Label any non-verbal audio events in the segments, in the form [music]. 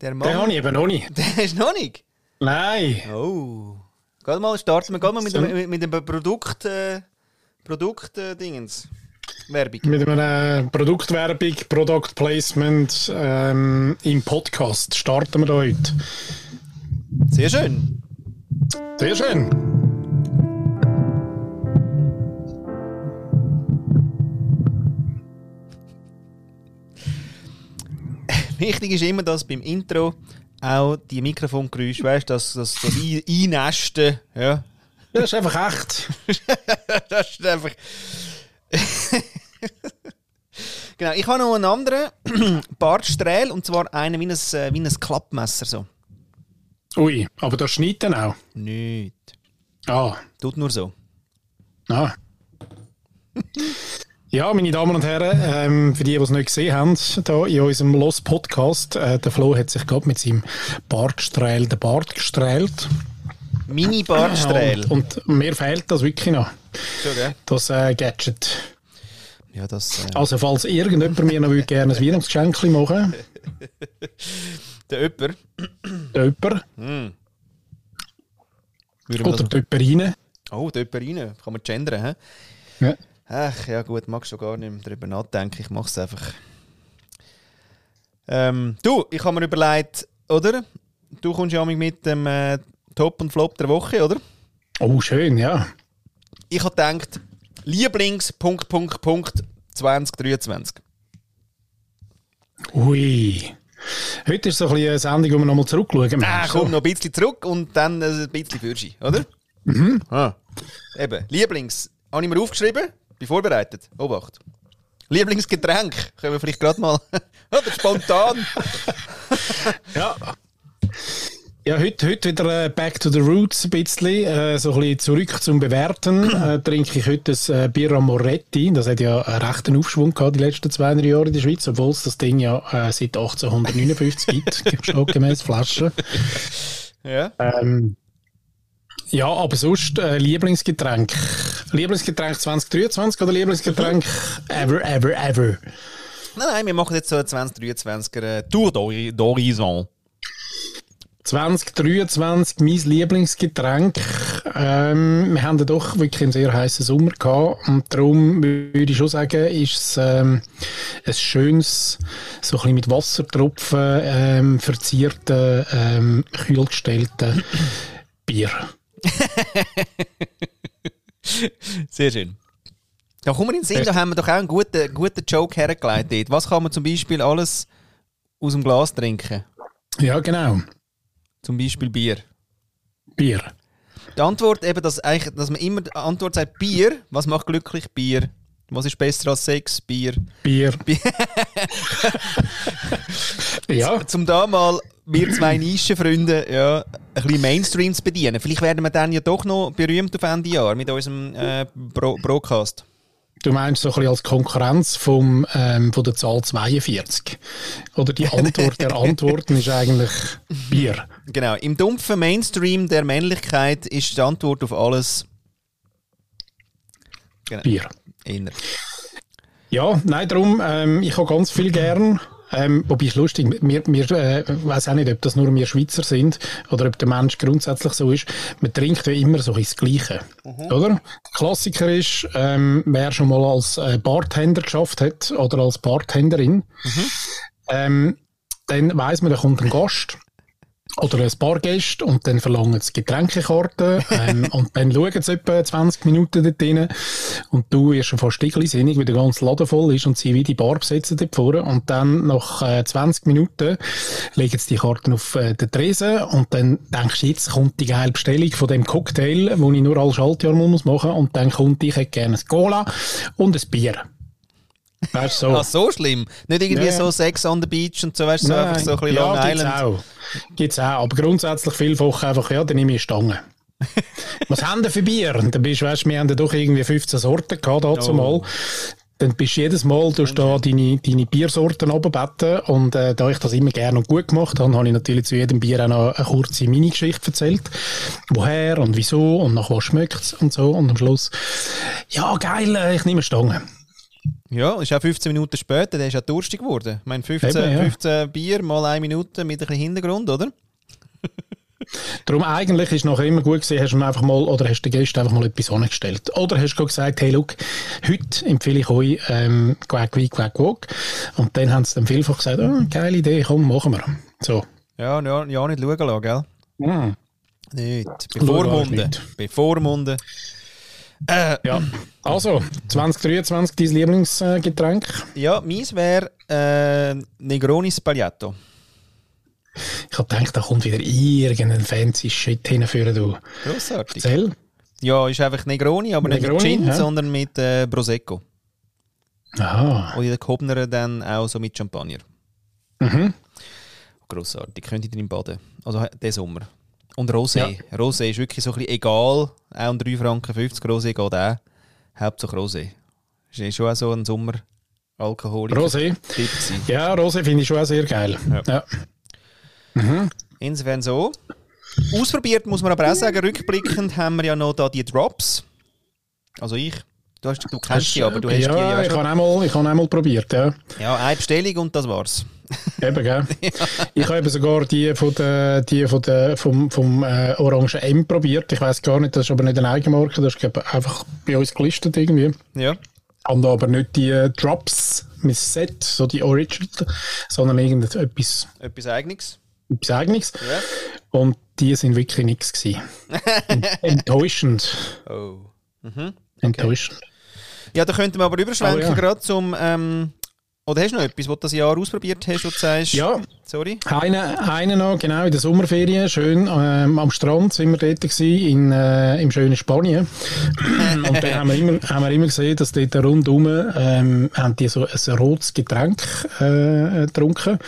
Der Mann. Den habe ich eben noch nicht. [laughs] Der ist noch nicht. Nein. Oh. Geh mal, starten wir mal mit, dem, mit, mit dem Produkt. Äh, Produkt äh. Werbung. Mit einer Produktwerbung, Product Placement ähm, im Podcast starten wir heute. Sehr schön. Sehr schön. Wichtig ist immer, dass beim Intro auch die Mikrofongeräusche, weißt du, das, das, das Ein- Einnästen, ja. Das ist einfach echt. [laughs] das ist einfach. [laughs] genau, ich habe noch einen anderen [clears throat] Bartsträhl und zwar einen wie ein, äh, wie ein Klappmesser. So. Ui, aber das schneidet dann auch. Nicht. Ah, Tut nur so. ah. [laughs] Ja, meine Damen und Herren, ähm, für die, die es nicht gesehen haben, da in unserem Los Podcast, äh, der Flo hat sich gerade mit seinem Bartsträhl den Bart gestrählt. Mini-Bartsträhl. Und, und mir fehlt das wirklich noch, gell? das äh, Gadget. Ja, das. Äh, Also, falls irgendjemand mir noch gerne ein Weihnachtsgeschenk machen [laughs] der Öpper. der Würden wir oder der Jemand oh, der Öpper rein. Kann man gendern, hä? Ja. Ach, ja gut, magst du gar nicht mehr darüber nachdenken. Ich mache es einfach. Ähm, du, ich habe mir überlegt, oder? Du kommst ja mit dem äh, Top und Flop der Woche, oder? Oh, schön, ja. Ich habe gedacht, Lieblings... Punkt, Punkt, Punkt 2023. Ui. Heute ist so ein bisschen eine Sendung, wo wir nochmal zurückschauen. Ah, komm, noch ein bisschen zurück und dann äh, ein bisschen Fürschi, oder? Mhm. Ah. Eben, Lieblings... Habe ich mir aufgeschrieben, bin vorbereitet. Obacht. Lieblingsgetränk. Können wir vielleicht gerade mal... [laughs] oder spontan. [laughs] Ja. Ja, heute, heute wieder äh, back to the roots ein bisschen, äh, so ein bisschen zurück zum Bewerten. [clears throat] Äh, trinke ich heute das äh, Birra Moretti. Das hat ja einen rechten Aufschwung gehabt die letzten zwei, drei Jahre in der Schweiz, obwohl es das Ding ja äh, seit 1859 gibt, [laughs] stockgemäß Flaschen. ja. Ähm, ja, aber sonst äh, Lieblingsgetränk. Lieblingsgetränk 2023 oder Lieblingsgetränk [laughs] ever, ever, ever? Nein, nein, wir machen jetzt so eine 2023er äh, Tour d'Hori- d'Horizon. 2023 mein Lieblingsgetränk. Ähm, wir haben ja doch wirklich einen sehr heißen Sommer gehabt und darum würde ich schon sagen, ist es ähm, ein schönes, so ein bisschen mit Wassertropfen ähm, verzierte, ähm, kühlgestellte Bier. [laughs] Sehr schön. Da kommen wir in den Sinn, da haben wir doch auch einen guten, guten Joke hergelegt dort. Was kann man zum Beispiel alles aus dem Glas trinken? Ja, genau. Zum Beispiel Bier. Bier. Die Antwort eben, dass, eigentlich, dass man immer die Antwort sagt, Bier. Was macht glücklich? Bier. Was ist besser als Sex? Bier. Bier. [laughs] ja, Zum da mal wir zwei Nischenfreunde ja, ein bisschen Mainstream zu bedienen. Vielleicht werden wir dann ja doch noch berühmt auf Ende Jahr mit unserem äh, Bro Broadcast. du meinst so ein bisschen als Konkurrenz vom, ähm, von der Zahl 42. Oder die Antwort der [laughs] Antworten ist eigentlich Bier. Genau. Im dumpfen Mainstream der Männlichkeit ist die Antwort auf alles genau, Bier. inner. Ja, nein, darum, ähm, ich habe ganz viel gern. Ähm, wobei ist lustig, wir, wir äh, weiß auch nicht, ob das nur wir Schweizer sind oder ob der Mensch grundsätzlich so ist. Man trinkt ja immer so ins Gleiche, oder? Der Klassiker ist, ähm, wer schon mal als äh, Bartender geschafft hat oder als Bartenderin, ähm, dann weiß man, da kommt ein Gast oder ein paar Gäste und dann verlangen sie Getränkekarte. [laughs] Ähm, und dann schauen sie etwa 20 Minuten dort rein. Und du wirst schon fast stigli-sinnig, weil der ganze Laden voll ist und sie wie die Bar besetzen dort vorne. Und dann nach äh, 20 Minuten legen sie die Karten auf äh, den Tresen. Und dann denkst du, jetzt kommt die geile Bestellung von dem Cocktail, wo ich nur alle Schaltjahr muss machen und dann kommt, ich hätte gerne ein Cola und ein Bier. Weißt so. Ah, so schlimm? Nicht irgendwie ja. so Sex on the Beach und so, weißt du, so einfach so ein bisschen Long ja, gibt's Island. auch. Gibt's auch. Aber grundsätzlich vielfach einfach, ja, dann nehme ich Stangen. [laughs] Was haben denn für Bier? Und dann bist du, weißt, wir haben ja doch irgendwie 15 Sorten gehabt, dazu Oh. mal. Dann bist du jedes Mal, du da deine, deine Biersorten runterbetten. Und, äh, da ich das immer gerne und gut gemacht habe, habe ich natürlich zu jedem Bier auch noch eine kurze Mini-Geschichte erzählt. Woher und wieso und nach was schmeckt's und so. Und am Schluss, ja, geil, äh, ich nehme Stangen. Ja, ist auch 15 Minuten später, der ist auch durstig geworden. Ich meine, 15, Eben, ja. 15 Bier mal eine Minute mit ein bisschen Hintergrund, oder? [laughs] Darum eigentlich ist nachher immer gut gewesen, hast du einfach mal, oder hast den Gästen einfach mal etwas angestellt. Oder hast du gesagt, hey, look, heute empfehle ich euch, ähm, Quack, Quack, Quack, Quack. Und dann haben sie dann vielfach gesagt, oh, geile Idee, komm, machen wir. So. Ja, ja, ja nicht schauen lassen, gell? Mm. Nicht. Bevormunden. Bevormunden. Äh, Ja. Also, 2023 dein Lieblingsgetränk? ja, meins wäre äh, Negroni Spagliato. Ich hab gedacht, da kommt wieder irgendein fancy Shit hinführen, du. Grossartig. Erzähl. Ja, ist einfach Negroni, aber nicht mit Negroni, Gin, ja. sondern mit äh, Prosecco. Aha. Und in den Kobner dann auch so mit Champagner. Mhm. Grossartig. Könnt ihr drin baden. Also den Sommer. Und Rosé. Rosé ist wirklich so ein bisschen egal. Auch um 3,50 Franken Rosé geht auch. Hauptsache Rosé. Ist eh schon auch so ein Sommer Alkoholiker. Rosé. Ja, Rosé finde ich schon auch sehr geil. Ja. Ja. Insofern so. Ausprobiert muss man aber auch sagen, rückblickend haben wir ja noch da die Drops. Also ich. Du, hast, du kennst die, aber du hast ja, die ja ich schon. habe einmal, ich habe einmal probiert, ja. Ja, eine Bestellung und das war's. [laughs] Eben, gell? Ich habe eben sogar die, von der, die von der, vom, vom äh, Orange M probiert. Ich weiß gar nicht, das ist aber nicht eine Eigenmarke, das ist glaub, einfach bei uns gelistet irgendwie. Ja. Und aber nicht die äh, Drops mit Set, so die Original, sondern irgendetwas Etwas Eigenes. etwas Eigenes. Ja. Und die sind wirklich nichts gewesen. [laughs] Enttäuschend. Oh. Enttäuschend. Ja, da könnten wir aber überschwenken, Oh, ja. gerade zum. Ähm, oder hast du noch etwas, was du das Jahr ausprobiert hast, du sagst? Ja, Sorry? Eine, eine noch, genau, in der Sommerferien, schön ähm, am Strand sind wir dort gewesen, in, äh, im schönen Spanien. [laughs] Und dann haben wir immer, haben wir immer gesehen, dass dort rundum ähm, haben die so ein rotes Getränk äh, getrunken.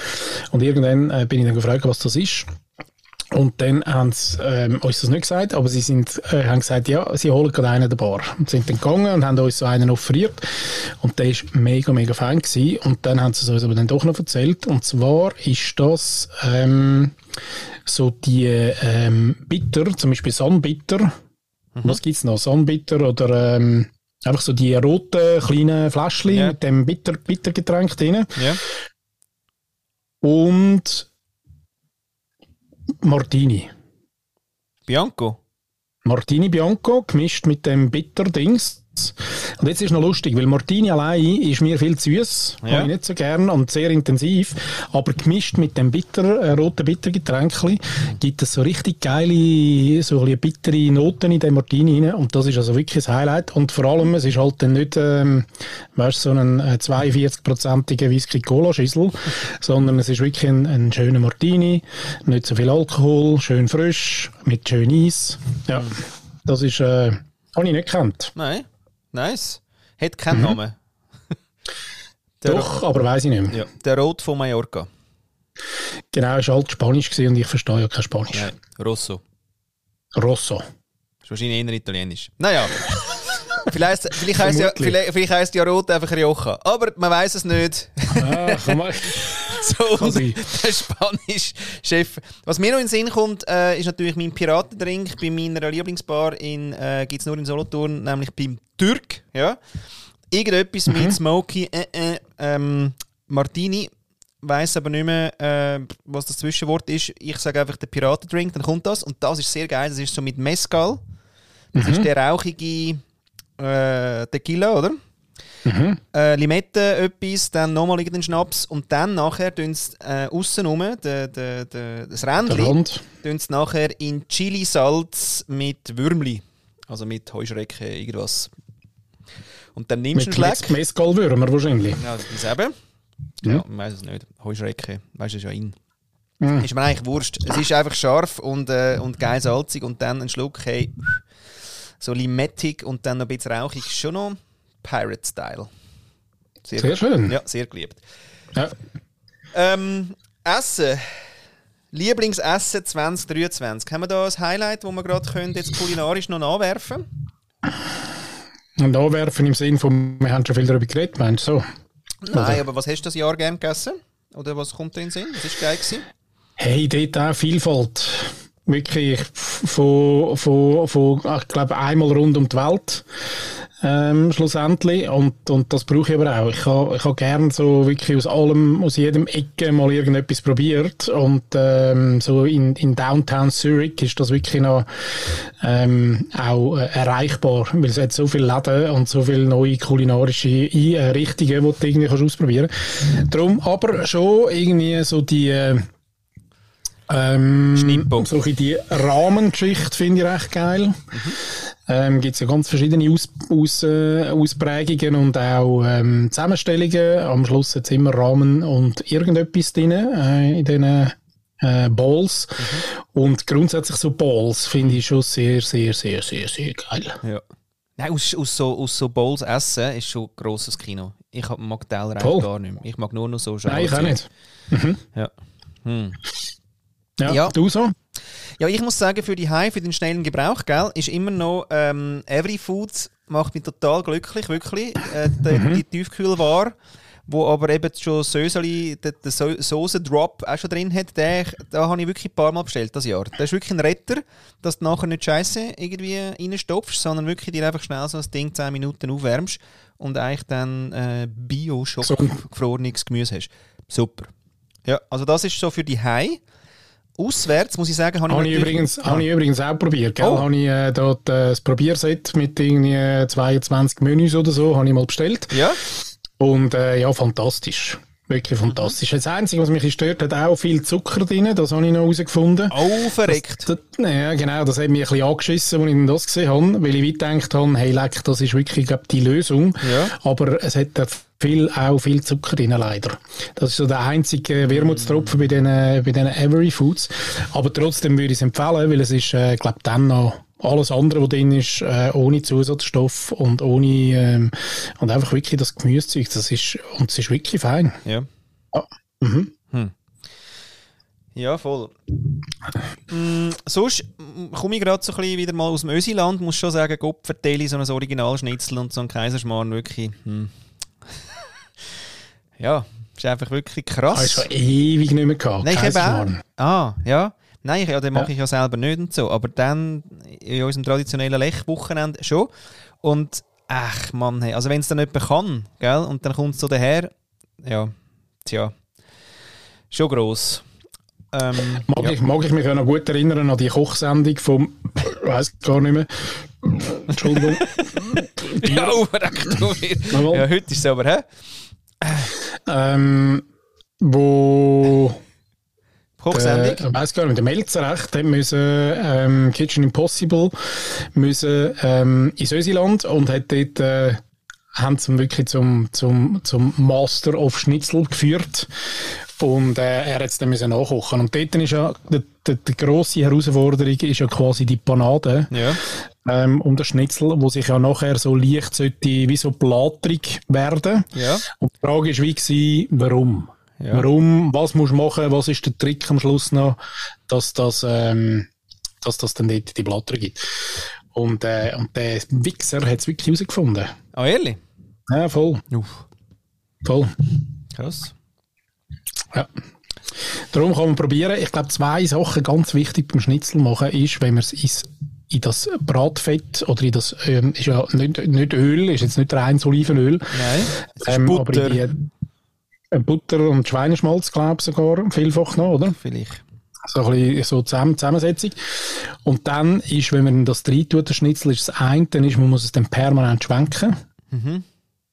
Und irgendwann äh, bin ich dann gefragt, was das ist. Und dann haben sie ähm, uns das nicht gesagt, aber sie sind, äh, haben gesagt, ja, sie holen gerade einen in der Bar. Und sind dann gegangen und haben uns so einen offeriert. Und der ist mega, mega fein gewesen. Und dann haben sie es uns aber dann doch noch erzählt. Und zwar ist das ähm, so die ähm, Bitter, zum Beispiel Sunbitter. Was gibt's noch? Sunbitter oder ähm, einfach so die roten kleinen Fläschchen Ja. mit dem Bitter, Bittergetränk drin. Ja. Und Martini. Bianco? Martini Bianco gemischt mit dem Bitter-Dings. Und jetzt ist noch lustig, weil Martini allein ist mir viel zu süß, Ja. habe ich nicht so gern und sehr intensiv, aber gemischt mit dem bitter, äh, roten Bittergetränkchen gibt es so richtig geile, so ein bisschen bittere Noten in den Martini rein und das ist also wirklich ein Highlight und vor allem, es ist halt dann nicht, ähm, weißt, so ein äh, 42-prozentige Whisky-Cola-Schüssel, [laughs] sondern es ist wirklich ein, ein schöner Martini, nicht so viel Alkohol, schön frisch, mit schön Eis. Ja, das ist, äh, habe ich nicht gekannt. Nein. Nice. Hat keinen Namen. Mhm. [laughs] Doch, aber weiß ich nicht mehr. Ja, der Rot von Mallorca. Genau, war alt Spanisch gewesen und ich verstehe ja kein Spanisch. Nein, Rosso. Rosso. Ist wahrscheinlich eher Italienisch. Naja. [laughs] vielleicht vielleicht heisst ja, vielleicht, vielleicht heisst ja Rot einfach Rioja. Aber man weiß es nicht. Ah, komm mal. [laughs] So, [laughs] der Spanisch-Chef. Was mir noch in den Sinn kommt, äh, ist natürlich mein Piratendrink bei meiner Lieblingsbar in, äh, gibt es nur in Solothurn, nämlich beim Türk. Ja? Irgendetwas Mhm. mit Smoky äh, äh, ähm, Martini. Weiß aber nicht mehr, äh, was das Zwischenwort ist. Ich sage einfach den Piratendrink, dann kommt das. Und das ist sehr geil. Das ist so mit Mezcal. Das Mhm. ist der rauchige äh, Tequila, oder? Äh, Limette etwas, dann nochmal irgendeinen Schnaps und dann nachher tun sie äh, aussen rum, de, de, de, das Rändchen, tun sie nachher in Chili-Salz mit Würmli, also mit Heuschrecken, irgendwas. Und dann nimmst du Mit einen Schleck. Mescalwürmer wahrscheinlich. Ja, das eben. Ja, ich weiß es nicht. Heuschrecken, weißt du, ist ja in. Mhm. Ist mir eigentlich wurscht. Es ist einfach scharf und, äh, und geil salzig und dann ein Schluck, hey, so limettig und dann noch ein bisschen rauchig. Schon noch Pirate-Style. Sehr schön. Ja, sehr geliebt. Ja. Ähm, Essen. Lieblingsessen 2023. Haben wir da ein Highlight, wo wir gerade können, jetzt kulinarisch noch nachwerfen Und anwerfen im Sinn von, wir haben schon viel darüber geredet, meinst du so? Nein, aber was hast du das Jahr gern gegessen? Oder was kommt dir in den Sinn? Was war geil? Gewesen? Hey, dort auch Vielfalt. Wirklich von, von, von ich glaube, einmal rund um die Welt. Ähm, schlussendlich. Und, und das brauche ich aber auch. Ich habe ich ha gerne so wirklich aus allem, aus jedem Ecke mal irgendetwas probiert. Und ähm, so in, in Downtown Zurich ist das wirklich noch ähm, auch äh, erreichbar, weil es hat so viele Läden und so viele neue kulinarische Einrichtungen, die du irgendwie kannst ausprobieren kannst. Darum aber schon irgendwie so die äh, ähm, ein die Rahmengeschichte finde ich recht geil. Mhm. Ähm, gibt es ja ganz verschiedene Aus, Aus, äh, Ausprägungen und auch ähm, Zusammenstellungen. Am Schluss jetzt immer Rahmen und irgendetwas drin äh, in diesen äh, Balls. Mhm. Und grundsätzlich so Balls finde ich schon sehr, sehr, sehr, sehr, sehr geil. Ja. Nein, aus, aus, so, aus so Bowls essen ist schon ein grosses Kino. Ich mag Teller eigentlich gar nicht mehr. Ich mag nur noch so Nein, ich auch nicht. Mhm. Ja. Hm. Ja, ja, du so? Ja, ich muss sagen, für die High, für den schnellen Gebrauch, gell, ist immer noch ähm, Every Foods macht mich total glücklich, wirklich. Äh, die, mhm. die Tiefkühlware, wo aber eben schon Söseli, der, der so Soße-Drop auch schon drin hat, den, da habe ich wirklich ein paar Mal bestellt das Jahr. Das ist wirklich ein Retter, dass du nachher nicht scheiße irgendwie reinstopfst, sondern wirklich dir einfach schnell so ein Ding 10 Minuten aufwärmst und eigentlich dann äh, Bio-Schock so. gefrorenes Gemüse hast. Super. Ja, also das ist so für die High. Auswärts, muss ich sagen, habe ich, ich übrigens, habe ich übrigens auch probiert. Gell? Oh. Habe ich äh, dort äh, das Probierset mit irgendwie 22 Menüs oder so, habe ich mal bestellt. Ja. Und äh, ja, fantastisch. Wirklich fantastisch. Das Einzige, was mich stört, hat auch viel Zucker drin. Das habe ich noch herausgefunden. Oh, verreckt. Das, das, ja, genau. Das hat mich ein bisschen angeschissen, als ich das gesehen habe. Weil ich weit gedacht habe, hey, leck, das ist wirklich, glaube die Lösung. Ja. Aber es hat viel, auch viel Zucker drin, leider. Das ist so der einzige Wermutstropfen bei diesen, bei diesen Every Foods. Aber trotzdem würde ich es empfehlen, weil es ist, äh, glaube dann noch alles andere, was drin ist, äh, ohne Zusatzstoff und ohne ähm, und einfach wirklich das Gemüsezeug, das ist und es ist wirklich fein. Ja. Ja, mhm. hm. ja voll. mm, sonst komme ich gerade so ein bisschen wieder mal aus dem Ösiland, muss schon sagen, Gott verteile so ein Originalschnitzel und so ein Kaiserschmarrn wirklich. Hm. Ja, ist einfach wirklich krass. Hast du schon ewig nicht mehr gehabt. Nein, ich habe Ah, ja. Nein, ja, den mache ich ja selber nicht und so. Aber dann in unserem traditionellen Lech-Wochenende schon. Und ach Mann, hey, also wenn es dann jemand kann, gell, und dann kommt es so daher, ja, tja, schon gross. Ähm, mag, ja. ich, mag ich mich noch gut erinnern an die Kochsendung vom, ich weiß gar nicht mehr. Entschuldigung. [laughs] ja, du Ja, heute ist es aber, hä? Ähm, wo Kochsendung? Der, ich weiss gar nicht, der Melzer recht, hat müssen, ähm, Kitchen Impossible müssen, ähm, in Sösiland und hat dort, äh, haben sie wirklich zum, zum, zum Master of Schnitzel geführt. Und äh, er hat es dann müssen nachkochen. Und dort ist ja, die, die, die grosse Herausforderung ist ja quasi die Panade. Ja. Ähm, um das Schnitzel, wo sich ja nachher so leicht sollte, wie so blatrig werden. Ja. Und die Frage ist, wie gewesen, warum? Ja. Warum, was musst du machen, was ist der Trick am Schluss noch, dass das, ähm, dass das dann dort die Blätter gibt. Und, äh, und der Wichser hat es wirklich herausgefunden. Ah, oh, ehrlich? Ja, voll. Uff. Voll. Krass. Ja. Darum kann man probieren. Ich glaube, zwei Sachen ganz wichtig beim Schnitzel machen ist, wenn man es in das Bratfett oder in das, ähm, ist ja nicht, nicht Öl, ist jetzt nicht reines Olivenöl. Nein, es ist ähm, Butter. Aber in die, äh, Butter und Schweineschmalz, glaube ich sogar, vielfach noch, oder? Vielleicht. So ein bisschen so zusammen, Zusammensetzung. Und dann ist, wenn man das rein tut, der Schnitzel, ist das eine, dann ist, man muss es dann permanent schwenken. Mhm.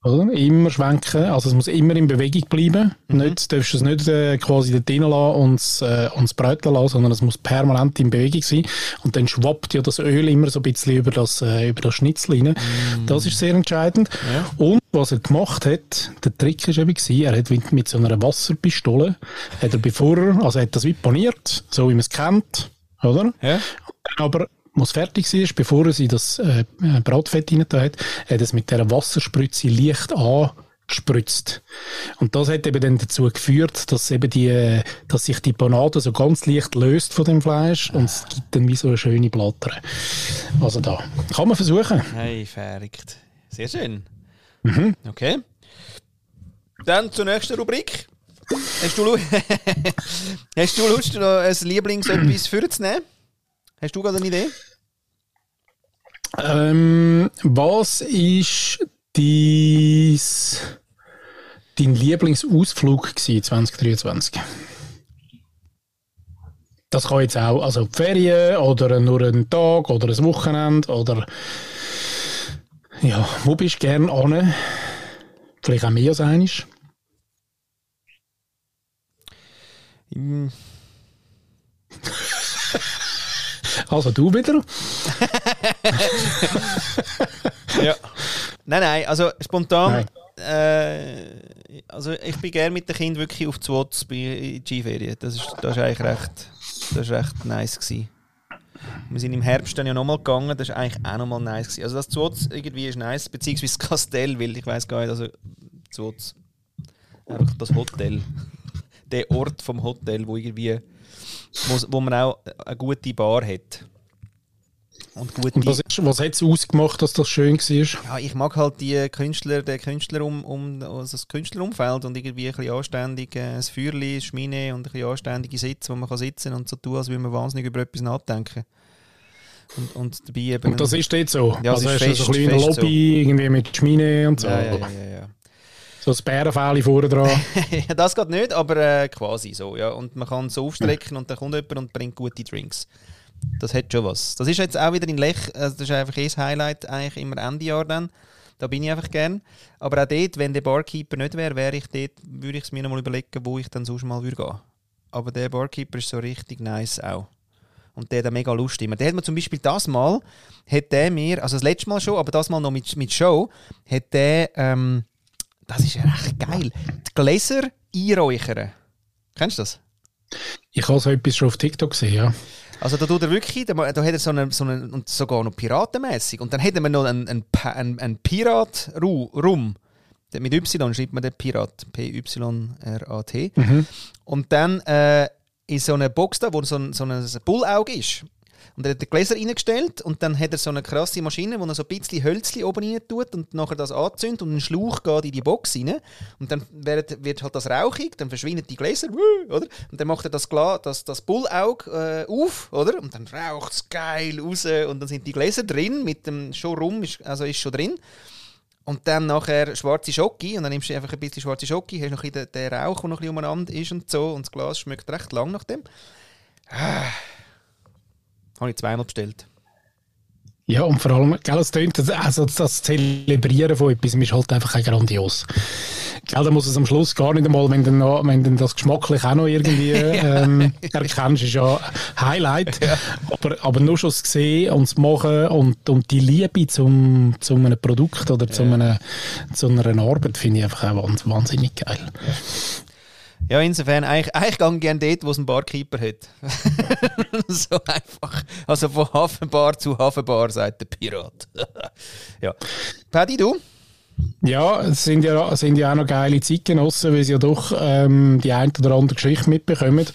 Oder? Immer schwenken, also es muss immer in Bewegung bleiben. Mhm. Nicht, darfst du es nicht äh, quasi dort drinnen lassen und es, äh, und bräteln lassen, sondern es muss permanent in Bewegung sein. Und dann schwappt ja das Öl immer so ein bisschen über das, äh, über das Schnitzel rein. Mhm. Das ist sehr entscheidend. Ja. Und was er gemacht hat, der Trick war eben, er hat mit so einer Wasserpistole, hat er bevor also er hat das wie paniert, so wie man es kennt, oder? Ja. Aber was fertig war, bevor er sie das äh, Bratfett rein hat, hat es mit dieser Wasserspritze leicht angespritzt. Und das hat eben dann dazu geführt, dass eben die, dass sich die Panade so ganz leicht löst von dem Fleisch und es gibt dann wie so eine schöne Blatter. Also da. Kann man versuchen. Hey, verrückt. Sehr schön. Mhm. Okay. Dann zur nächsten Rubrik. Hast du, [laughs] Hast du Lust, noch ein Lieblings-etwas vorzunehmen? Hast du gerade eine Idee? Ähm, was ist dies, dein Lieblingsausflug gewesen 2023? Das kann jetzt auch, also die Ferien oder nur einen Tag oder ein Wochenende oder ja, wo bist du gerne an? Vielleicht auch mehr als eines? [laughs] [laughs] Also du wieder? [laughs] Ja. nein, nein, also spontan. Nein. Äh, also ich bin gerne mit den Kindern wirklich auf die Watts bei Skiferien. Das ist, das ist eigentlich recht, das ist recht nice gewesen. Wir sind im Herbst dann ja nochmal gegangen, das ist eigentlich auch nochmal nice gewesen. Also das Zwots irgendwie ist nice, beziehungsweise das Kastell, weil ich weiß gar nicht, also Zwots, einfach das Hotel, der Ort vom Hotel, wo irgendwie, wo, wo man auch eine gute Bar hat. Und gute Und was, ist, was hat es ausgemacht, dass das schön war? ja, ich mag halt die Künstler, den Künstler um, um also das Künstlerumfeld und irgendwie ein bisschen anständig äh, das Feuerli, Schmine und ein bisschen anständige Sitze, wo man kann sitzen und so tun, als würde man wahnsinnig über etwas nachdenken. Und, und dabei eben... Und das ist dort so? Ja, also ist hast du so fest- ein bisschen fest Lobby, irgendwie mit Schmine und so? ja, ja, ja, ja, ja. So das Bärenfell vorne dran? [laughs] das geht nicht, aber äh, quasi so, ja. Und man kann es so aufstrecken und dann kommt jemand und bringt gute Drinks. Das hat schon was. Das ist jetzt auch wieder in Lech, also das ist einfach eh das Highlight, eigentlich immer Ende Jahr dann. Da bin ich einfach gern. Aber auch dort, wenn der Barkeeper nicht wäre, wäre ich dort, würde ich es mir noch mal überlegen, wo ich dann sonst mal würde gehen. Aber der Barkeeper ist so richtig nice auch. Und der hat mega Lust immer. Der hat mir zum Beispiel das Mal, hat der mir, also das letzte Mal schon, aber das Mal noch mit, mit Show, hat der, ähm, das ist ja echt geil, die Gläser einräuchern. Kennst du das? Ich habe so etwas schon auf TikTok gesehen, ja. Also da tut er wirklich, da, da hat er so einen, so einen und sogar noch piratenmäßig. Und dann hätten wir noch einen, einen, einen, einen Pirat-Rum. Mit Y schreibt man den Pirat. P-Y-R-A-T. Und dann äh, in so eine Box da, wo so ein, so ein Bullauge ist. Und er hat den Gläser reingestellt und dann hat er so eine krasse Maschine, wo er so ein bisschen Hölzli oben rein tut und nachher das anzündet und ein Schlauch geht in die Box rein. Und dann wird, wird halt das rauchig, dann verschwinden die Gläser, oder? Und dann macht er das, Gla das, das Bullauge äh, auf, oder? Und dann raucht es geil raus und dann sind die Gläser drin, mit dem schon rum, ist, also ist schon drin. Und dann nachher schwarze Schoki und dann nimmst du einfach ein bisschen schwarze Schoki, hast noch ein bisschen den, den Rauch, der noch ein bisschen umeinander ist und so und das Glas schmeckt recht lang nach dem. Ah. Habe ich zweimal bestellt. Ja, und vor allem, gell, es tönt, also das Zelebrieren von etwas ist halt einfach grandios. Gell, da muss es am Schluss gar nicht einmal, wenn du, noch, wenn du das geschmacklich auch noch irgendwie [laughs] ähm, erkennst, ist ja Highlight. Aber, aber nur schon das Sehen und das Machen und, und die Liebe zum, zu einem Produkt oder zu, einem, zu einer Arbeit finde ich einfach auch wahns- wahnsinnig geil. Ja, insofern, eigentlich, eigentlich gehe ich gerne dort, wo es einen Barkeeper hat. [laughs] so einfach. Also von Hafenbar zu Hafenbar, sagt der Pirat. [laughs] ja. Paddy, du? Ja, es sind ja, sind ja auch noch geile Zeitgenossen, weil sie ja doch ähm, die ein oder andere Geschichte mitbekommen.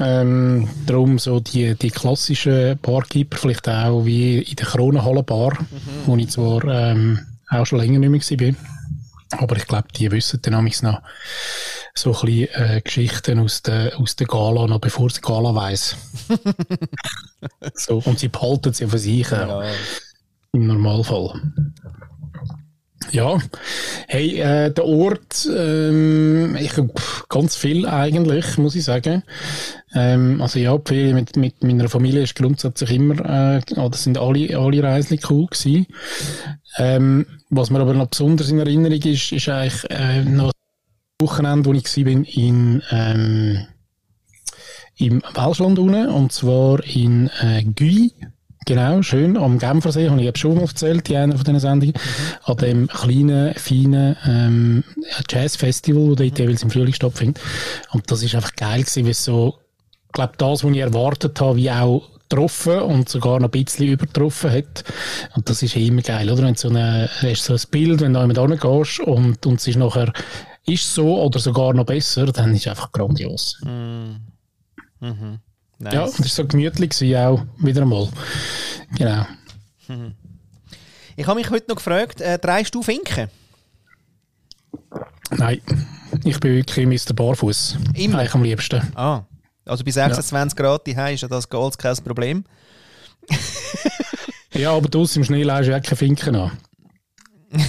Ähm, darum so die, die klassischen Barkeeper, vielleicht auch wie in der Kronenhalle Bar, wo ich zwar ähm, auch schon länger nicht mehr war. Aber ich glaube, die wissen dann noch so ein bisschen äh, Geschichten aus der, aus der Gala, noch bevor sie Gala weiss. [laughs] so, und sie behalten sie für sich auch. Im Normalfall. Ja, hey, äh, der Ort, ähm, ich pff, ganz viel eigentlich, muss ich sagen. Ähm, also ja, die mit, mit meiner Familie ist grundsätzlich immer, äh, oder sind alle, alle Reisen cool gewesen. Ähm, was mir aber noch besonders in Erinnerung ist, ist eigentlich äh, noch das Wochenende, wo ich war in, ähm, im Welschland unten, und zwar in äh, Guy. Genau, schön, am Genfersee, habe ich eben schon mal erzählt, in einer von diesen Sendungen, an dem kleinen, feinen ähm, Jazzfestival, das dort jeweils im Frühling stattfindet. Und das ist einfach geil gewesen, weil so, ich glaube, das, was ich erwartet habe, wie auch getroffen und sogar noch ein bisschen übertroffen hat. Und das ist immer geil, oder? Wenn du so, eine, hast so ein Bild, wenn du da jemand hingehst und, und es ist nachher, ist so oder sogar noch besser, dann ist es einfach grandios. Nice. Ja, das war so gemütlich gewesen, auch wieder einmal. Genau. Ich habe mich heute noch gefragt, äh, dreist du Finken? Nein, ich bin wirklich Mr. Barfuß. Immer? Eigentlich am liebsten. Ah, also bei 26 Grad die ist ja das Gold kein Problem. [laughs] Ja, aber du im Schnee leist ja keine Finken an. [laughs]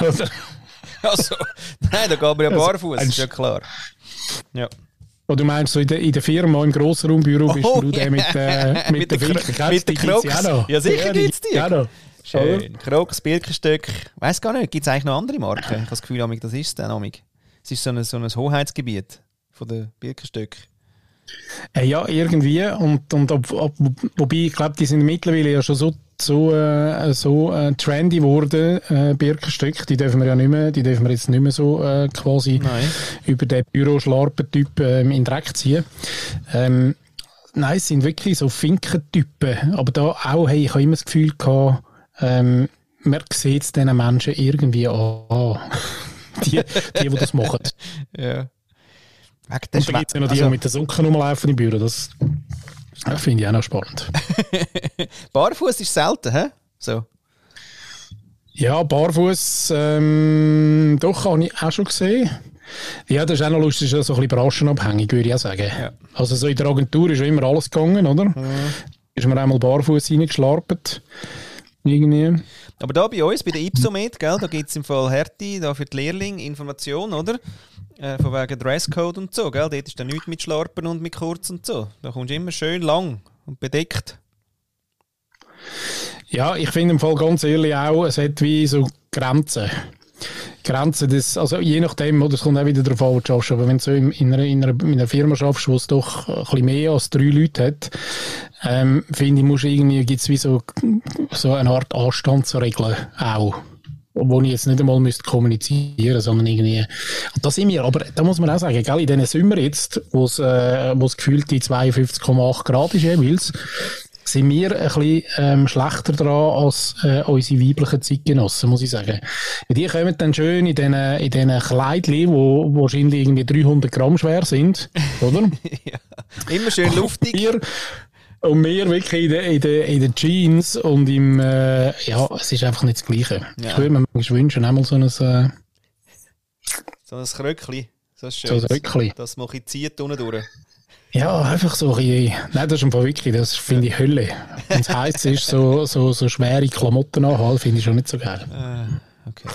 Oder? Also, nein, da gehen wir ja barfuß, ist ja klar. Ja. Oder du meinst, so in der, in der Firma, im Grossraumbüro, bist oh, du der mit, äh, [laughs] mit, mit der Finken? Mit der Crocs. Ja, sicher ja, gibt es die. Ja, Schön. Crocs, Birkenstück. Weiß gar nicht, gibt es eigentlich noch andere Marken? Ich habe das Gefühl, das ist es dann. Es ist so ein, so ein Hoheitsgebiet von den Birkenstück. Äh, ja, irgendwie. Und, und ob, ob, wobei, ich glaube, die sind mittlerweile ja schon so, so, äh, so äh, trendy geworden, äh, Birkenstück. Die dürfen wir ja nicht mehr, die dürfen wir jetzt nicht mehr so äh, quasi Nein. über den Büroschlarpentyp ähm, in den Dreck ziehen. Ähm, nein, es sind wirklich so Finkentypen. Aber da auch, hey, ich habe immer das Gefühl gehabt, ähm, man sieht es diesen Menschen irgendwie an. [laughs] die, die, die das machen. [laughs] ja. Und dann gibt es ja noch die, also, die mit den Socken rumlaufen im Büro. Das, das finde ich auch noch spannend. [laughs] Barfuß ist selten, hä? So. Ja, Barfuß, ähm, doch, habe ich auch schon gesehen. Ja, das ist auch noch lustig, das ist so ein bisschen branchenabhängig, würde ich auch sagen. Ja. Also so in der Agentur ist ja immer alles gegangen, oder? Mhm. Ist man einmal barfuß reingeschlarpet. Irgendwie. Aber da bei uns, bei der Ipsomed, gell, da gibt es im Fall Härte, da für die Lehrlinge Information, oder? Äh, von wegen Dresscode und so, gell? Dort ist dann nichts mit Schlarpen und mit Kurz und so. Da kommst du immer schön lang und bedeckt. Ja, ich finde im Fall ganz ehrlich auch, es hat wie so Grenzen. Grenzen, das, also je nachdem, oder es kommt auch wieder darauf an, wo du aber wenn du so in, in, einer, in einer Firma schaffst, wo es doch ein bisschen mehr als drei Leute hat, ähm, finde ich, muss irgendwie, gibt es wie so, so eine Art Anstandsregeln auch wo ich jetzt nicht einmal müsste kommunizieren sondern irgendwie. Und da sind wir, aber da muss man auch sagen, gell, in diesen Sommer jetzt, wo es äh, gefühlt die 52,8 Grad ist jeweils, sind wir ein bisschen ähm, schlechter dran als äh, unsere weiblichen Zeitgenossen, muss ich sagen. Die kommen dann schön in diesen, in diesen Kleidchen, die wahrscheinlich irgendwie 300 Gramm schwer sind, oder? [laughs] ja, immer schön luftig. Wir, und wir wirklich in den, in den, in den Jeans und im, äh, ja, es ist einfach nicht das Gleiche. Ja. Ich würde mir manchmal wünschen, einmal so ein, äh, so ein Kröckchen. So ein, schönes, so ein Röckchen. Das man ein zieht unten durch. Ja, einfach so ein bisschen, nein, das ist einfach wirklich, das finde ich Hölle. Wenn es heisst, ist so, so, so schwere Klamotten anhalten, finde ich schon nicht so geil. Äh, okay.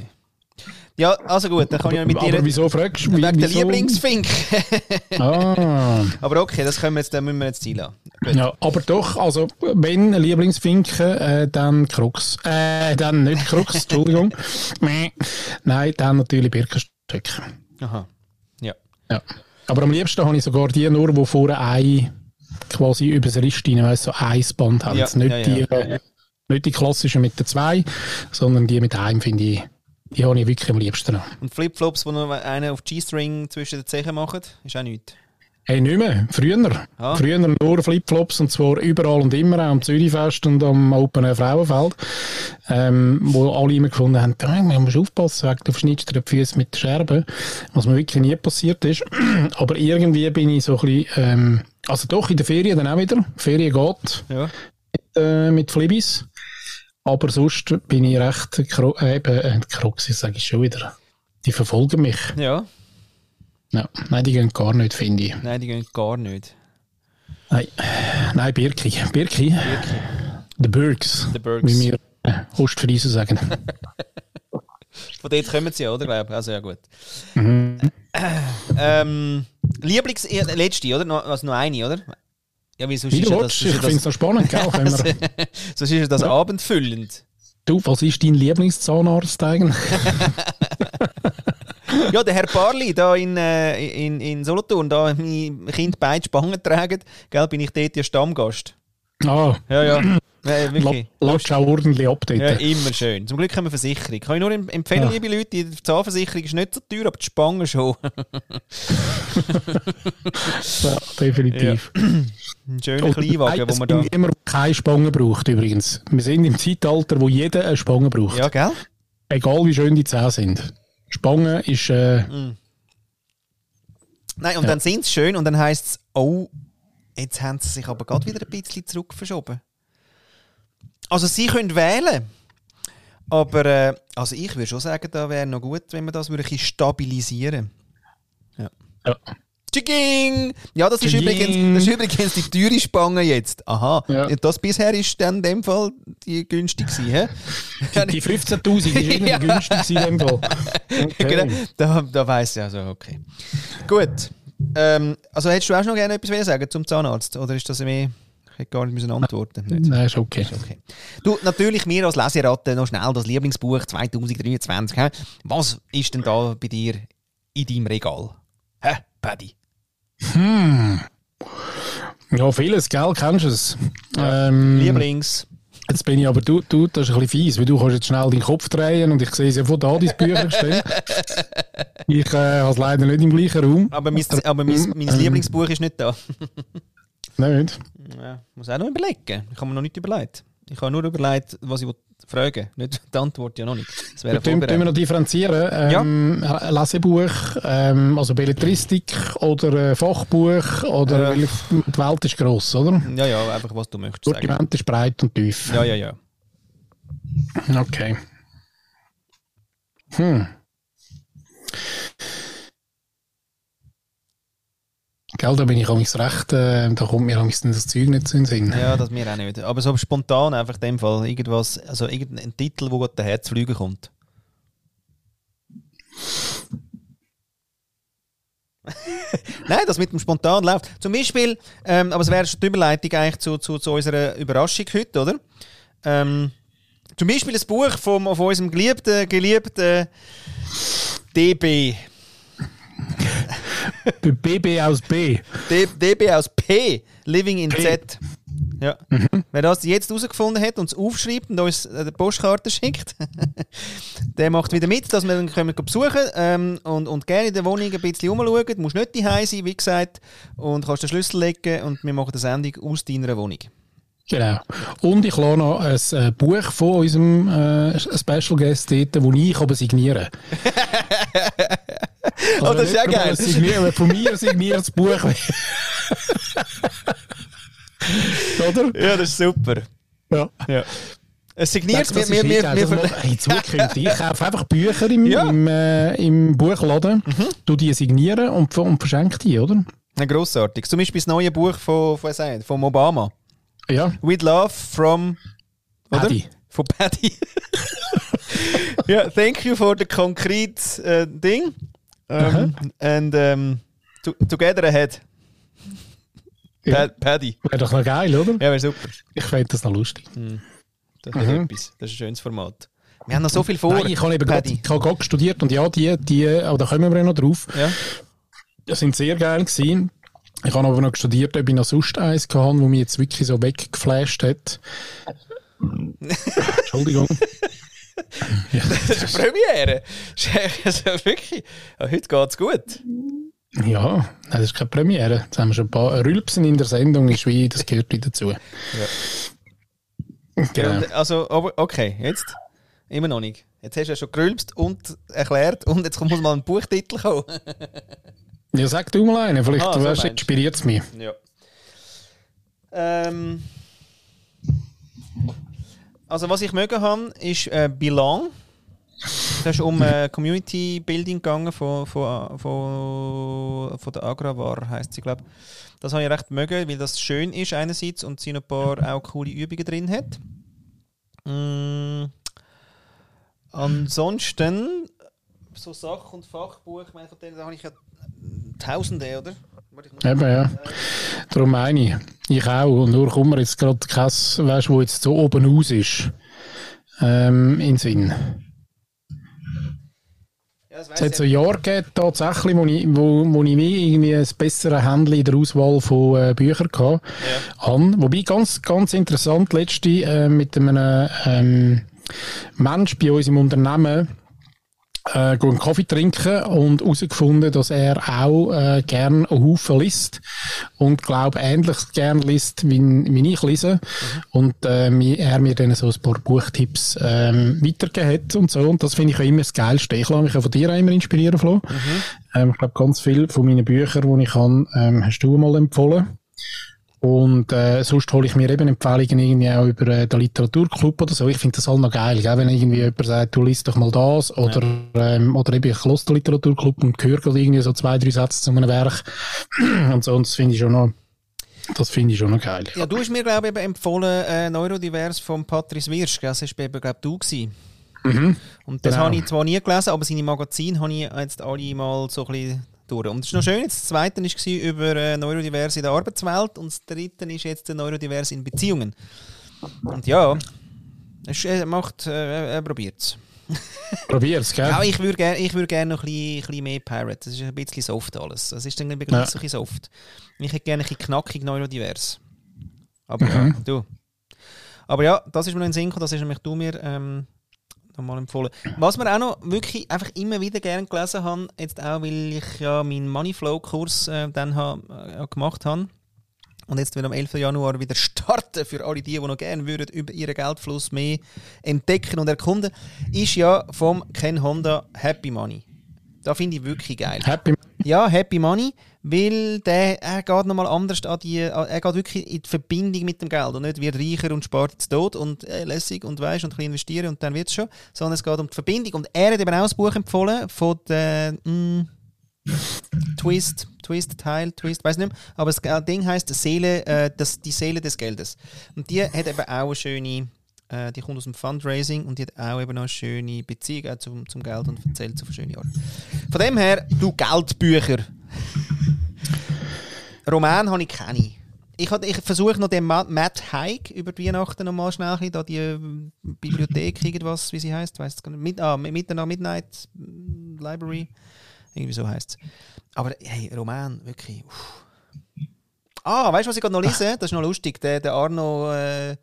Ja, also gut, dann kann ich ja mit dir... Aber wieso fragst du? Wegen der Lieblingsfink. [laughs] ah. [laughs] Aber okay, das können wir jetzt, dann müssen wir jetzt ziehen Ja, aber doch, also wenn Lieblingsfinken, äh, dann Krux. Äh, dann nicht Krux, [laughs] Entschuldigung. Nein, dann natürlich Birkenstück. Aha, ja. Ja. Aber am liebsten habe ich sogar die nur, die vorne ein quasi über das Rist rein, weißt, so ein Band haben. Ja, nicht, ja, die, äh, nicht die klassischen mit den zwei, sondern die mit einem finde ich die habe ich wirklich am liebsten. Und Flipflops, wo noch einen auf G-String zwischen den Zehen machen, ist auch nichts? Hey, nicht mehr. Früher. Ah. Früher nur Flipflops und zwar überall und immer, auch am Zürichfest und am Open Air Frauenfeld. Ähm, wo alle immer gefunden haben, ah, man muss aufpassen, du verschneidest dir die Füße mit Scherben. Was mir wirklich nie passiert ist. [clears throat] Aber irgendwie bin ich so ein bisschen, ähm, also doch in der Ferien dann auch wieder. Ferien geht. Ja. Mit, äh, mit Flibis. Aber sonst bin ich recht äh, eben, Kroxis, sage ich schon wieder. Die verfolgen mich. Ja. ja. Nein, die gehen gar nicht, finde ich. Nein, die gehen gar nicht. Nein, Nein Birki. Birki. Birki. The Birks. The Birks. Wie wir äh, Ostfriesen sagen. [laughs] Von dort kommen sie, oder? Glaube Also ja, gut. Mhm. Ähm, Lieblings... Letzte, oder? Also noch eine, oder? Ja, wie sonst ist ja das, ich finde es noch spannend, gell? [laughs] sonst ist das ja. abendfüllend. Du, was ist dein Lieblingszahnarzt eigentlich? [laughs] ja, der Herr Barli da in, äh, in, in Solothurn, da mein Kind beide Spangen tragen, gell, bin ich dort der Stammgast. Ah. Ja, ja. Ja, wirklich. Lass auch ordentlich ab Ja, immer schön. Zum Glück haben wir Versicherung. Kann ich nur empfehlen, ja. liebe Leute, die Zahnversicherung ist nicht so teuer, aber die Spangen schon. [laughs] ja, definitiv. Ja. Ein schöner Kleinwagen, wo man da... immer keine Spangen braucht übrigens. Wir sind im Zeitalter, wo jeder eine Spange braucht. Ja, gell? Egal wie schön die Zähne sind. Spangen ist... Äh, mm. Nein, und ja. dann sind sie schön und dann heisst es, oh, jetzt haben sie sich aber gerade wieder ein bisschen zurück verschoben. Also sie können wählen. Aber äh, also ich würde schon sagen, da wäre noch gut, wenn man das würde stabilisieren ja. ja. Tsching! Ja, das ist, übrigens, das ist übrigens die teure Spange jetzt. Aha. Ja. Das bisher ist dann in dem Fall die günstig gewesen, hä? [laughs] Die 15'000 ist irgendwie Ja. günstig in dem Fall. [laughs] Okay. Genau. Da, da weiss ich also, okay. Gut. Ähm, also hättest du auch noch gerne etwas sagen zum Zahnarzt? Oder ist das mehr... Hätte gar nicht müssen antworten nicht. Nein, ist okay. Ist okay. Du, natürlich mir als Leseratte noch schnell das Lieblingsbuch 2023. hä? Was ist denn da bei dir in deinem Regal? Hä, Paddy? Ja, vieles, gell, kennst du es. Ähm, Lieblings. Jetzt bin ich aber, du, du, das ist ein bisschen fies, weil du kannst jetzt schnell deinen Kopf drehen und ich sehe es ja von da, dein Bücher [laughs] gestellt. Ich äh, habe es leider nicht im gleichen Raum. Aber mein, aber mein, mein Lieblingsbuch ist nicht da. [laughs] Nicht? Ja, muss auch noch überlegen. Ich habe mir noch nicht überlegt. Ich habe nur überlegt, was ich fragen. Nicht [laughs] die Antwort ja noch nicht. Das wäre Tun wir noch differenzieren. Ähm, Lesebuch, ähm, also Belletristik oder äh, Fachbuch oder Äh. die Welt ist gross, oder? Ja, ja, einfach was du möchtest. Sortiment ist breit und tief. Ja, ja, ja. Okay. Hm. Gell, da bin ich amigs recht, äh, da kommt mir amigs das Zeug nicht den Sinn. Ja, das mir auch nicht. Aber so spontan einfach in dem Fall irgendwas, also irgendein Titel, wo gerade der Herzflüge kommt. [laughs] Nein, das mit dem spontan läuft. Zum Beispiel, ähm, aber es wäre schon die Überleitung eigentlich zu, zu, zu unserer Überraschung heute, oder? Ähm, zum Beispiel ein Buch vom, von unserem geliebten, geliebten DB. BB aus B. D DB aus P, Living in P. Z. Ja. Wer das jetzt herausgefunden hat und es aufschreibt und uns eine Postkarte schickt, [laughs] der macht wieder mit, dass wir dann können besuchen ähm, und, und gerne in der Wohnung ein bisschen umschauen. Du musst nicht daheim sein, wie gesagt, und kannst den Schlüssel legen und wir machen eine Sendung aus deiner Wohnung. Genau. Und ich lasse noch ein äh, Buch von unserem äh, Special Guest dort, das ich aber signiere. [laughs] Oh, das ist ja geil. Signieren, von mir signiertes Buch wäre. Oder? Ja, das ist super. Ja. Ja. Es signiert, Das wir, Das mache- hey, zukünftig. [laughs] Ich kaufe einfach Bücher im, Ja. im, äh, im Buchladen, tu die signieren und, und verschenke die, oder? Ja, grossartig. Zum Beispiel das neue Buch von, von, von, Obama. Ja. With Love from oder? Paddy. Von Paddy. [laughs] ja, thank you for the concrete uh, thing. Um, and um, to, together ahead. Ja. Pa Paddy. Wäre doch noch geil, oder? Ja, wäre super. Ich fände das noch lustig. Das ist etwas. Das ist ein schönes Format. Wir haben noch so viel vor. Nein, ich habe eben gerade, ich habe gerade studiert und ja, die, die, aber da kommen wir ja noch drauf, Ja. die sind sehr geil gewesen. Ich habe aber noch studiert, ob ich noch sonst eins hatte, wo mich jetzt wirklich so weggeflasht hat. [laughs] Entschuldigung. Ja, Das [laughs] ist eine Premiere. Also wirklich. Heute geht es gut. ja, das ist keine Premiere. Jetzt haben wir schon ein paar Rülpsen in der Sendung, ist wie, das gehört wieder dazu. Ja, Genau. also, okay, jetzt. Immer noch nicht. Jetzt hast du ja schon gerülpst und erklärt und jetzt muss mal ein Buchtitel kommen. Ja, sag du mal einen, vielleicht Ah, so weißt, inspiriert es mich. Ja. Ähm, also was ich mögen habe, ist äh, Belong. Das ist um äh, [laughs] Community Building gegangen von, von, von, von der Agravar, heisst sie, glaube Das habe ich recht mögen, weil das schön ist einerseits und sie noch ein paar auch coole Übungen drin hat. Mm. Ansonsten so Sach- und Fachbuch, ich meine, von denen da habe ich ja Tausende, oder? Eben, ja. Darum meine ich. Ich auch. Und nur kommt mir jetzt gerade kein, weißt du, wo jetzt so oben aus ist. Ähm, in Sinn. Ja, Es hat so Jahre gegeben, tatsächlich, wo ich, wo, wo ich nie irgendwie ein besseres Händchen in der Auswahl von äh, Büchern hatte. An. Wobei ganz, ganz interessant, letzte äh, mit einem ähm, Mensch bei uns im Unternehmen äh, einen Kaffee trinken und herausgefunden, dass er auch äh, gern einen Haufen liest und glaube ähnlich gern liest, wie, wie ich lese. Und äh, er mir dann so ein paar Buchtipps ähm, weitergegeben hat und so. Und das finde ich auch immer das Geilste. Ich lasse mich auch von dir auch immer inspirieren, Flo. Ähm, ich glaube, ganz viel von meinen Büchern, die ich kann, ähm, hast du mal empfohlen. Und äh, sonst hole ich mir eben Empfehlungen irgendwie auch über äh, den Literaturclub oder so. Ich finde das halt noch geil, gell? wenn irgendwie jemand sagt, du liest doch mal das oder, ja. ähm, oder eben ich los den Literaturclub und höre irgendwie so zwei, drei Sätze zu einem Werk [clears throat] und so. Und das finde ich schon noch das finde ich schon noch geil. Ja, du hast mir, glaube ich, empfohlen, äh, Neurodivers von Patrice Wirsch. Das war eben, glaube du. Gewesen. Mhm. Und das genau. habe ich zwar nie gelesen, aber seine Magazine habe ich jetzt alle mal so ein bisschen durch. Und das ist noch schön. Das zweite war über äh, Neurodivers in der Arbeitswelt und das dritte ist jetzt Neurodivers in Beziehungen. Und ja, er macht, äh, er probiert es. [laughs] Probier's, gell? Ja, ich würde gerne würd gern noch ein bisschen, ein bisschen mehr Pirate. Das ist ein bisschen soft alles. Das ist dann ein bisschen ja. soft. Ich hätte gerne ein bisschen knackig neurodivers. Aber mhm. ja, du. Aber ja, das ist mir noch ein Sinn das ist nämlich du mir ähm, nochmal empfohlen. Was wir auch noch wirklich einfach immer wieder gerne gelesen haben, jetzt auch, weil ich ja meinen Moneyflow-Kurs äh, dann ha, äh, gemacht habe, und jetzt wird am 11. Januar wieder [laughs] starten für alle die, die noch gerne würden über ihren Geldfluss mehr entdecken und erkunden, ist ja vom Ken Honda Happy Money. Da finde ich wirklich geil. Happy Ja, Happy Money, weil der, er geht nochmal anders an die, er geht wirklich in die Verbindung mit dem Geld und nicht wird reicher und spart jetzt tot und äh, lässig und weisst und ein investieren und dann wird es schon, sondern es geht um die Verbindung. Und er hat eben auch das Buch empfohlen von der, mh, mm, Twist, Twist, Teil, Twist, weiß nicht mehr. Aber das Ding heißt Seele, äh, das, die Seele des Geldes. Und die hat eben auch eine schöne, äh, die kommt aus dem Fundraising und die hat auch eben eine schöne Beziehung zum, zum Geld und erzählt eine schöne Art. Von dem her, du Geldbücher. [laughs] Roman habe ich keine. Ich, ich versuche noch den Matt Haig über die Weihnachten nochmal schnell da die äh, Bibliothek, irgendwas, wie sie heißt, weiß gar nicht. Mit, ah, Midnight Library. Irgendwie so heißt es. Aber hey, Roman, wirklich. Uff. Ah, weißt du, was ich gerade noch lese? Das ist noch lustig. Der, der Arno äh,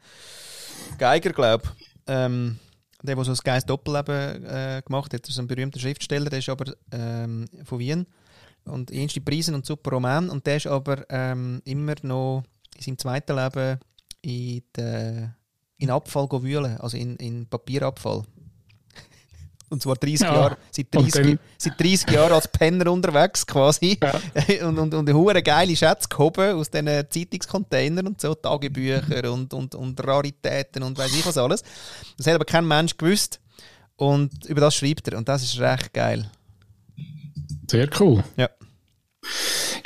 Geiger, glaube ich. Ähm, der, der so ein geiles Doppelleben äh, gemacht hat, das ist ein berühmter Schriftsteller, der ist aber ähm, von Wien und jenste Preisen und super Roman und der ist aber ähm, immer noch in seinem zweiten Leben in, de, in Abfall wühlen, also in, in Papierabfall. [laughs] Und zwar 30 ja. Jahre, seit 30, seit 30 Jahren als Penner unterwegs quasi. Ja. [laughs] Und, und, und eine geile Schätze gehoben aus diesen Zeitungscontainern und so, Tagebücher [laughs] und, und, und Raritäten und weiß ich was alles. Das hat aber kein Mensch gewusst. Und über das schreibt er. Und das ist recht geil. Sehr cool. Ja.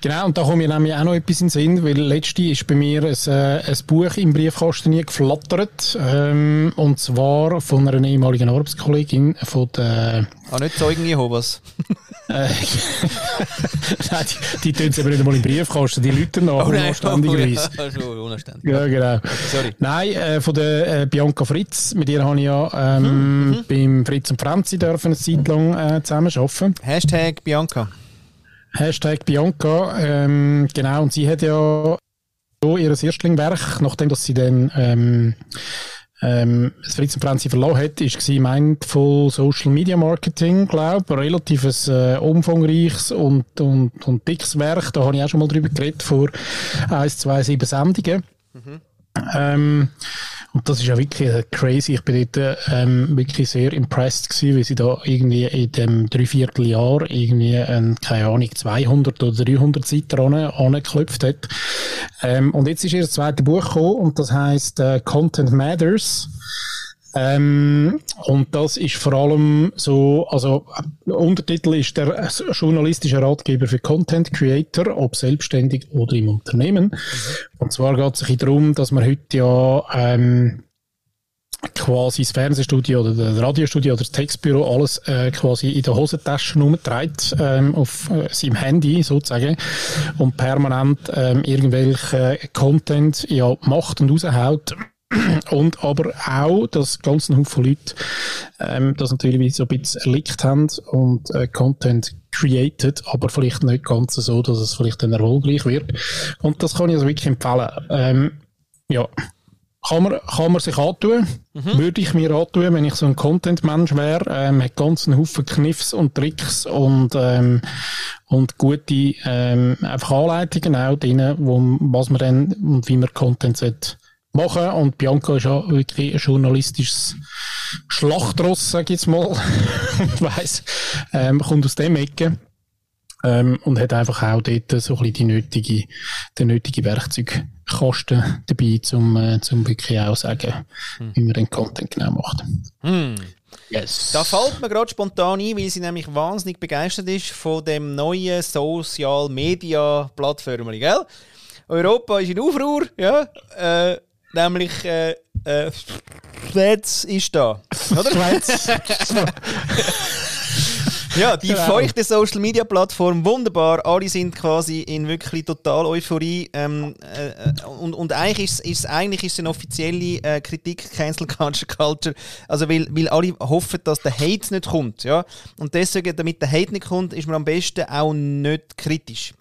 Genau, und da kommt mir nämlich auch noch etwas in den Sinn, weil letztens ist bei mir ein, äh, ein Buch im Briefkasten nie geflattert, ähm, und zwar von einer ehemaligen Arbeitskollegin von der... Ah, nicht Zeugen Jehovas? Äh, [laughs] Nein, die, die tun es aber nicht einmal im Briefkasten, die Leute nach, oh, unanständigerweise. Oh, [laughs] ja, unanständig. Ja, genau. Sorry. Nein, äh, von der äh, Bianca Fritz, mit ihr habe ich ja ähm, mhm, mhm. beim Fritz und Franzi dürfen eine Zeit lang äh, zusammen arbeiten. Hashtag Bianca. Hashtag Bianca, ähm, genau, und sie hat ja so ihr Erstlingwerk, nachdem dass sie dann ähm, ähm, das Fritz und Franzi verloren hat, ist sie Mindful Social Media Marketing, glaube ich, relativ ein, äh, umfangreiches und, und, und dickes Werk, da habe ich auch schon mal drüber geredet, vor 1, 2, 7 Sendungen. Mhm. Ähm, und das ist ja wirklich äh, crazy. Ich bin dort ähm, wirklich sehr impressed gewesen, wie sie da irgendwie in dem Dreivierteljahr irgendwie, ähm, keine Ahnung, 200 oder 300 Seiten angeklopft hat. Ähm, und jetzt ist ihr zweites Buch gekommen und das heißt äh, Content Matters. Ähm, und das ist vor allem so, also der Untertitel ist der journalistische Ratgeber für Content Creator, ob selbstständig oder im Unternehmen. Mhm. Und zwar geht es darum, dass man heute ja ähm, quasi das Fernsehstudio oder das Radiostudio oder das Textbüro alles äh, quasi in der Hosentasche rumträgt, ähm, auf äh, seinem Handy sozusagen und permanent ähm, irgendwelche Content ja macht und raushaut [clears throat] und aber auch, dass ganz ein Haufen Leute ähm, das natürlich so ein bisschen erlickt haben und äh, Content created, aber vielleicht nicht ganz so, dass es vielleicht dann erfolgreich wird. Und das kann ich also wirklich empfehlen. Ähm, ja, kann man, kann man sich antun. Mhm. Würde ich mir antun, wenn ich so ein Content-Mensch wäre. Ähm, hat ganz einen Haufen Kniffs und Tricks und, ähm, und gute ähm, einfach Anleitungen auch drin, wo, was man dann und wie man Content sollte machen. Und Bianca ist ja wirklich ein journalistisches Schlachtross, sage ich jetzt mal. [laughs] und weiss, ähm, kommt aus dem Ecke. Ähm, und hat einfach auch dort so ein bisschen die nötige, die nötige Werkzeugkosten dabei, um, äh, zum wirklich auch sagen, hm. wie man den Content genau macht. Hm. Yes. Da fällt mir gerade spontan ein, weil sie nämlich wahnsinnig begeistert ist von dem neuen Social Media Plattform, gell? Europa ist in Aufruhr, ja. Äh, nämlich äh, äh, Threads ist da, oder? Threads. Ja, die genau. feuchte Social Media Plattform, wunderbar. Alle sind quasi in wirklich total Euphorie. Ähm, äh, und, und eigentlich ist, ist eigentlich ist es eine offizielle äh, Kritik Cancel Culture. Also weil, weil alle hoffen, dass der Hate nicht kommt. Ja? Und deswegen, damit der Hate nicht kommt, ist man am besten auch nicht kritisch.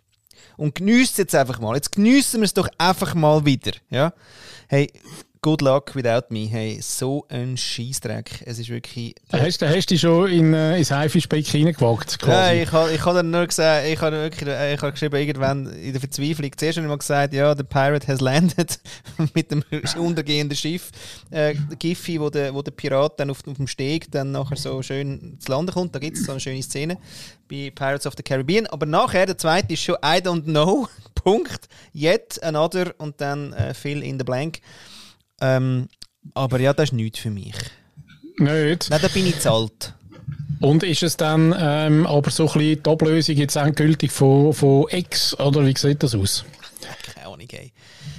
Und genießt jetzt einfach mal. Jetzt geniessen wir es doch einfach mal wieder. Ja? Hey, Good luck without me. Hey, so ein Scheißdreck. Es ist wirklich. Hast, hast du dich schon in, äh, ins Haifischbecken reingewagt? Nein, ich habe ich dann nur gesagt, ich habe wirklich, äh, ich habe geschrieben, irgendwann in der Verzweiflung. Zuerst habe ich mal gesagt, ja, der Pirate has landed [laughs] mit dem untergehenden Schiff. Äh, Giffy, wo der, wo der Pirat dann auf, auf dem Steg dann nachher so schön zu landen kommt. Da gibt es so eine schöne Szene bei Pirates of the Caribbean. Aber nachher, der zweite ist schon I don't know. [laughs] Punkt. Yet another und dann äh, fill in the blank. Ähm, aber ja, das ist nichts für mich. Nicht? Nein, da bin ich zu alt. Und ist es dann ähm, aber so ein bisschen die Ablösung jetzt endgültig von, von X, oder wie sieht das aus? Keine Ahnung, ey.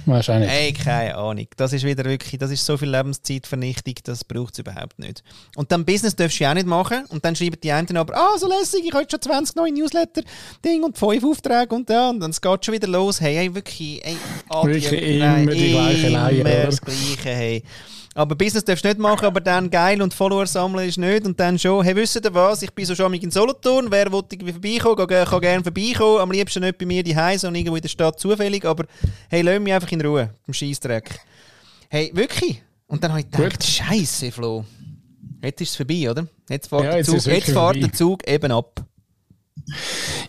Wahrscheinlich. Hey, keine Ahnung. Das ist wieder wirklich, das ist so viel Lebenszeitvernichtung, das braucht es überhaupt nicht. Und dann Business darfst du auch nicht machen. Und dann schreiben die einen aber, ah, so lässig, ich habe schon 20 neue Newsletter-Ding und 5 Aufträge und ja, und dann geht schon wieder los. Hey, hey wirklich, hey, wirklich immer nein, die gleiche Leier, Immer das Gleiche, hey. Aber Business darfst du nicht machen, aber dann geil und Follower sammeln ist nicht. Und dann schon, hey, wisst ihr was? Ich bin so schon in Solothurn. Wer will irgendwie vorbeikommen, kann, kann gerne vorbeikommen. Am liebsten nicht bei mir die sondern irgendwo in der Stadt zufällig. Aber hey, lass mich einfach in Ruhe, im Scheißdreck. Hey, wirklich? Und dann habe ich gedacht, Scheiße, Flo. Jetzt ist es vorbei, oder? Jetzt fährt, ja, jetzt der, Zug, jetzt fährt der Zug eben ab.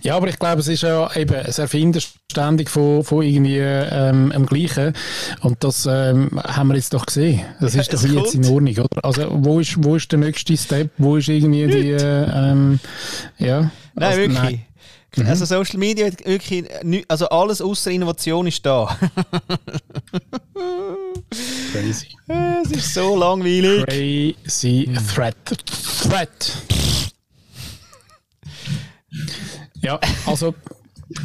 Ja, aber ich glaube, es ist ja eben ein Erfinden ständig von, von irgendwie ähm, dem Gleichen. Und das ähm, haben wir jetzt doch gesehen. Das ist [laughs] doch jetzt in Ordnung, oder? Also, wo ist, wo ist der nächste Step? Wo ist irgendwie die, äh, ähm, ja? Nein, also, wirklich. Nein. Mhm. Also Social Media wirklich, also alles außer Innovation ist da. Crazy. [laughs] Es ist so langweilig. Crazy Threat. Threat. Ja, also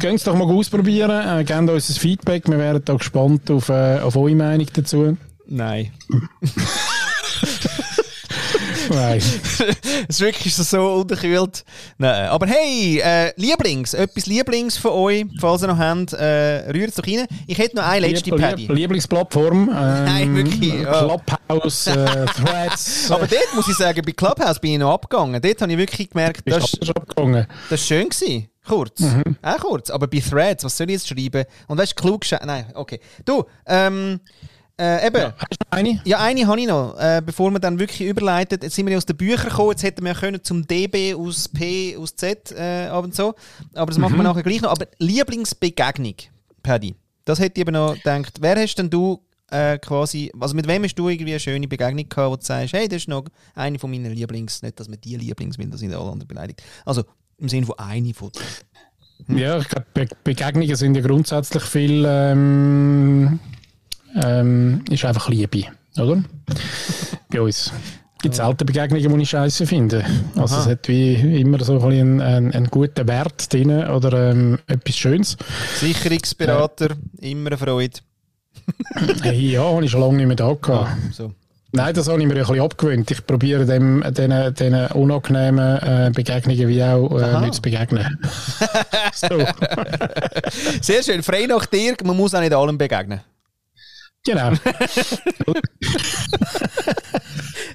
Könnt es doch mal ausprobieren, äh, gebt uns ein Feedback, wir wären da gespannt auf, äh, auf eure Meinung dazu. Nein. [laughs] Nein. es [laughs] ist wirklich so unterkühlt. Nein. Aber hey, äh, Lieblings, etwas Lieblings von euch, falls ihr noch habt, äh, rührt es doch rein. Ich hätte noch eine letzte Lieb Paddy. Lieblingsplattform. Ähm, Nein, wirklich. Ja. Clubhouse, äh, Threads. [laughs] Aber dort muss ich sagen, bei Clubhouse bin ich noch abgegangen. Dort habe ich wirklich gemerkt, das, das war schön gewesen. Kurz. Mhm. Auch kurz. Aber bei Threads, was soll ich jetzt schreiben? Und weißt du, klug Nein, okay. Du, ähm, äh, eben. Ja, hast du eine? Ja, eine habe ich noch. Äh, bevor wir dann wirklich überleiten, jetzt sind wir aus den Büchern gekommen, jetzt hätten wir können zum DB aus P aus Z äh, ab und so. Aber das machen wir mhm. nachher gleich noch. Aber Lieblingsbegegnung, Paddy. Das hätte ich eben noch gedacht. Wer hast denn du äh, quasi, also mit wem hast du irgendwie eine schöne Begegnung gehabt, wo du sagst, hey, das ist noch eine von meinen Lieblings, nicht, dass man die Lieblings will, das sind alle anderen beleidigt. Also im Sinne von eine von hm. Ja, ich glaube, Be Begegnungen sind ja grundsätzlich viel ähm, ähm, ist einfach Liebe, oder? Bei uns gibt es selten Begegnungen, die ich scheiße finde. Also Aha. es hat wie immer so ein einen, einen, einen guten Wert drin oder ähm, etwas Schönes. Sicherungsberater, äh, immer eine Freude. [laughs] hey, ja, habe ich schon lange nicht mehr da gehabt. Ah, so. Nein, das habe ich mir ein bisschen abgewöhnt. Ich probiere dem, den, den unangenehmen äh, Begegnungen wie auch äh, nicht zu begegnen. [laughs] [laughs] Sehr schön. Frei nach dir, man muss auch nicht allem begegnen. Genau. [laughs] [laughs]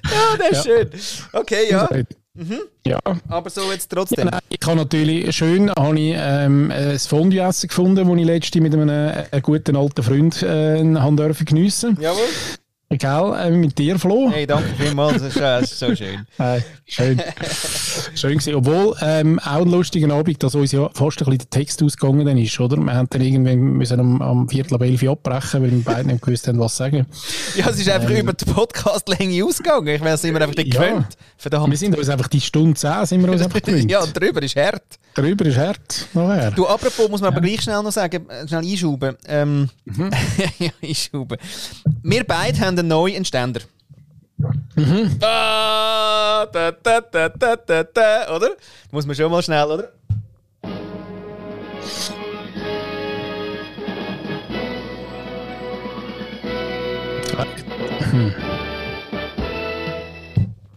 ja, das ist ja. schön. Okay, ja. Mhm. Ja. Aber so jetzt trotzdem. Ja, ich habe natürlich schön habe ich, ähm, ein Fondue-Essen gefunden, das ich letztens mit einem, einem guten alten Freund äh, haben dürfen geniessen. Jawohl. Äh, mit dir, Flo. Hey, danke vielmals, das ist, äh, das ist so schön. [laughs] Äh, schön. schön gewesen. Obwohl, ähm, auch ein lustiger Abend, dass uns ja fast ein bisschen der Text ausgegangen ist, oder? Wir haben dann irgendwann müssen am, am Viertel ab elf abbrechen, weil wir beide nicht gewusst haben, was sagen. Ja, es ist einfach Ähm. über die Podcast-Länge ausgegangen. Ich wäre es immer einfach nicht Ja. gewöhnt. Verdammt. Wir sind uns einfach die Stunde 10 sind wir uns [laughs] einfach gewöhnt. ja, und drüber ist hart. Drüber ist hart. Nachher. Du, apropos, muss man aber gleich schnell noch sagen, äh, schnell einschauben. Ähm, Mhm. [laughs] ja, einschauben. Wir beide haben einen neuen Ständer. Mhm. Ah, da, da, da, da, da, da, oder? Muss man schon mal schnell, oder?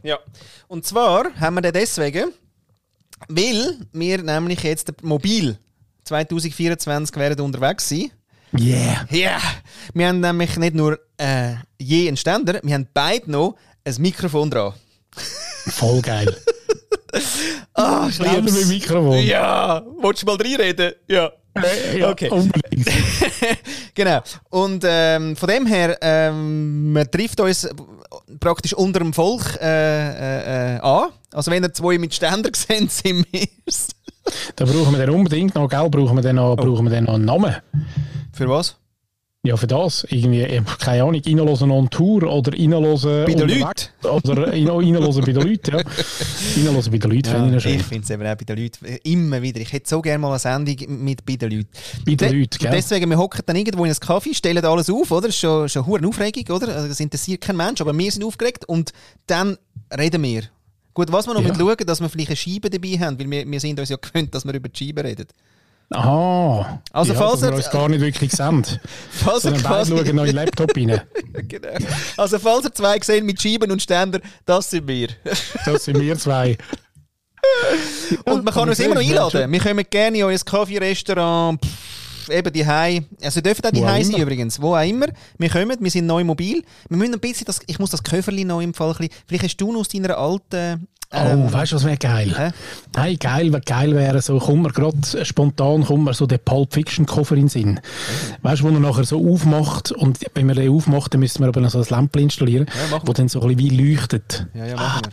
Ja. Und zwar haben wir den deswegen, weil wir nämlich jetzt mobil 2024 werden unterwegs sein. Yeah. Ja, wir haben nämlich nicht nur äh, je einen Ständer, wir haben beide noch ein Mikrofon dran. [laughs] Voll geil. Ah, ich Ständer lieb's. mit Mikrofon. Ja, willst du mal reinreden? Ja. Ja, Okay. Unbedingt. [laughs] Genau. Und ähm, von dem her, ähm, man trifft uns praktisch unter dem Volk äh, äh, äh, an. Also wenn ihr zwei mit Ständer [laughs] seht, sind wir es. Da brauchen wir dann unbedingt noch, gell? Brauchen wir dann noch, brauchen wir dann noch einen Namen? Für was? Ja, für das. Irgendwie, ich hab keine Ahnung, reinhören on Tour oder reinhören Bei den unterwegs. Oder rein- reinhören bei den Leuten, ja. Reinhören bei den Leuten, fände ich noch schön. ich finde es eben auch bei den Leuten äh, immer wieder. Ich hätte so gerne mal eine Sendung mit bei den Leuten. Bei den De- Leuten, gell? Deswegen, wir hocken dann irgendwo in einen Kaffee, stellen alles auf, oder? Das ist schon, schon eine Aufregung, oder? Also, das interessiert kein Mensch, aber wir sind aufgeregt und dann reden wir. Gut, was wir noch Ja. mit schauen, dass wir vielleicht eine Scheibe dabei haben, weil wir, wir sind uns ja gewöhnt, dass wir über die Scheibe reden. Aha. Also ja, falls wir er- uns gar nicht wirklich sehen. [laughs] Falls ihr quasi- schauen noch in Laptop rein. [laughs] genau. Also falls ihr zwei sehen mit Scheiben und Ständer, das sind wir. [laughs] Das sind wir zwei. Und man kann uns immer noch einladen. Wir kommen gerne in euer Kaffee-Restaurant, eben die Hei. Also ihr dürft auch die Wo auch Hei sein übrigens. Wo auch immer. Wir kommen, wir sind neu mobil. Wir müssen ein bisschen das, ich muss das Köfferli noch im Fall ein bisschen, vielleicht hast du noch aus deiner alten... ähm, oh, weißt du, was wäre geil? hä? Nein, geil, was geil wäre, so kommt mir gerade spontan kommt mir so der Pulp Fiction Koffer in den Sinn. Weißt du, wo er nachher so aufmacht und wenn man den aufmacht, dann müssten wir aber noch so ein Lämpchen installieren, Ja, wo dann so ein bisschen wie leuchtet. Ja, ja, machen wir.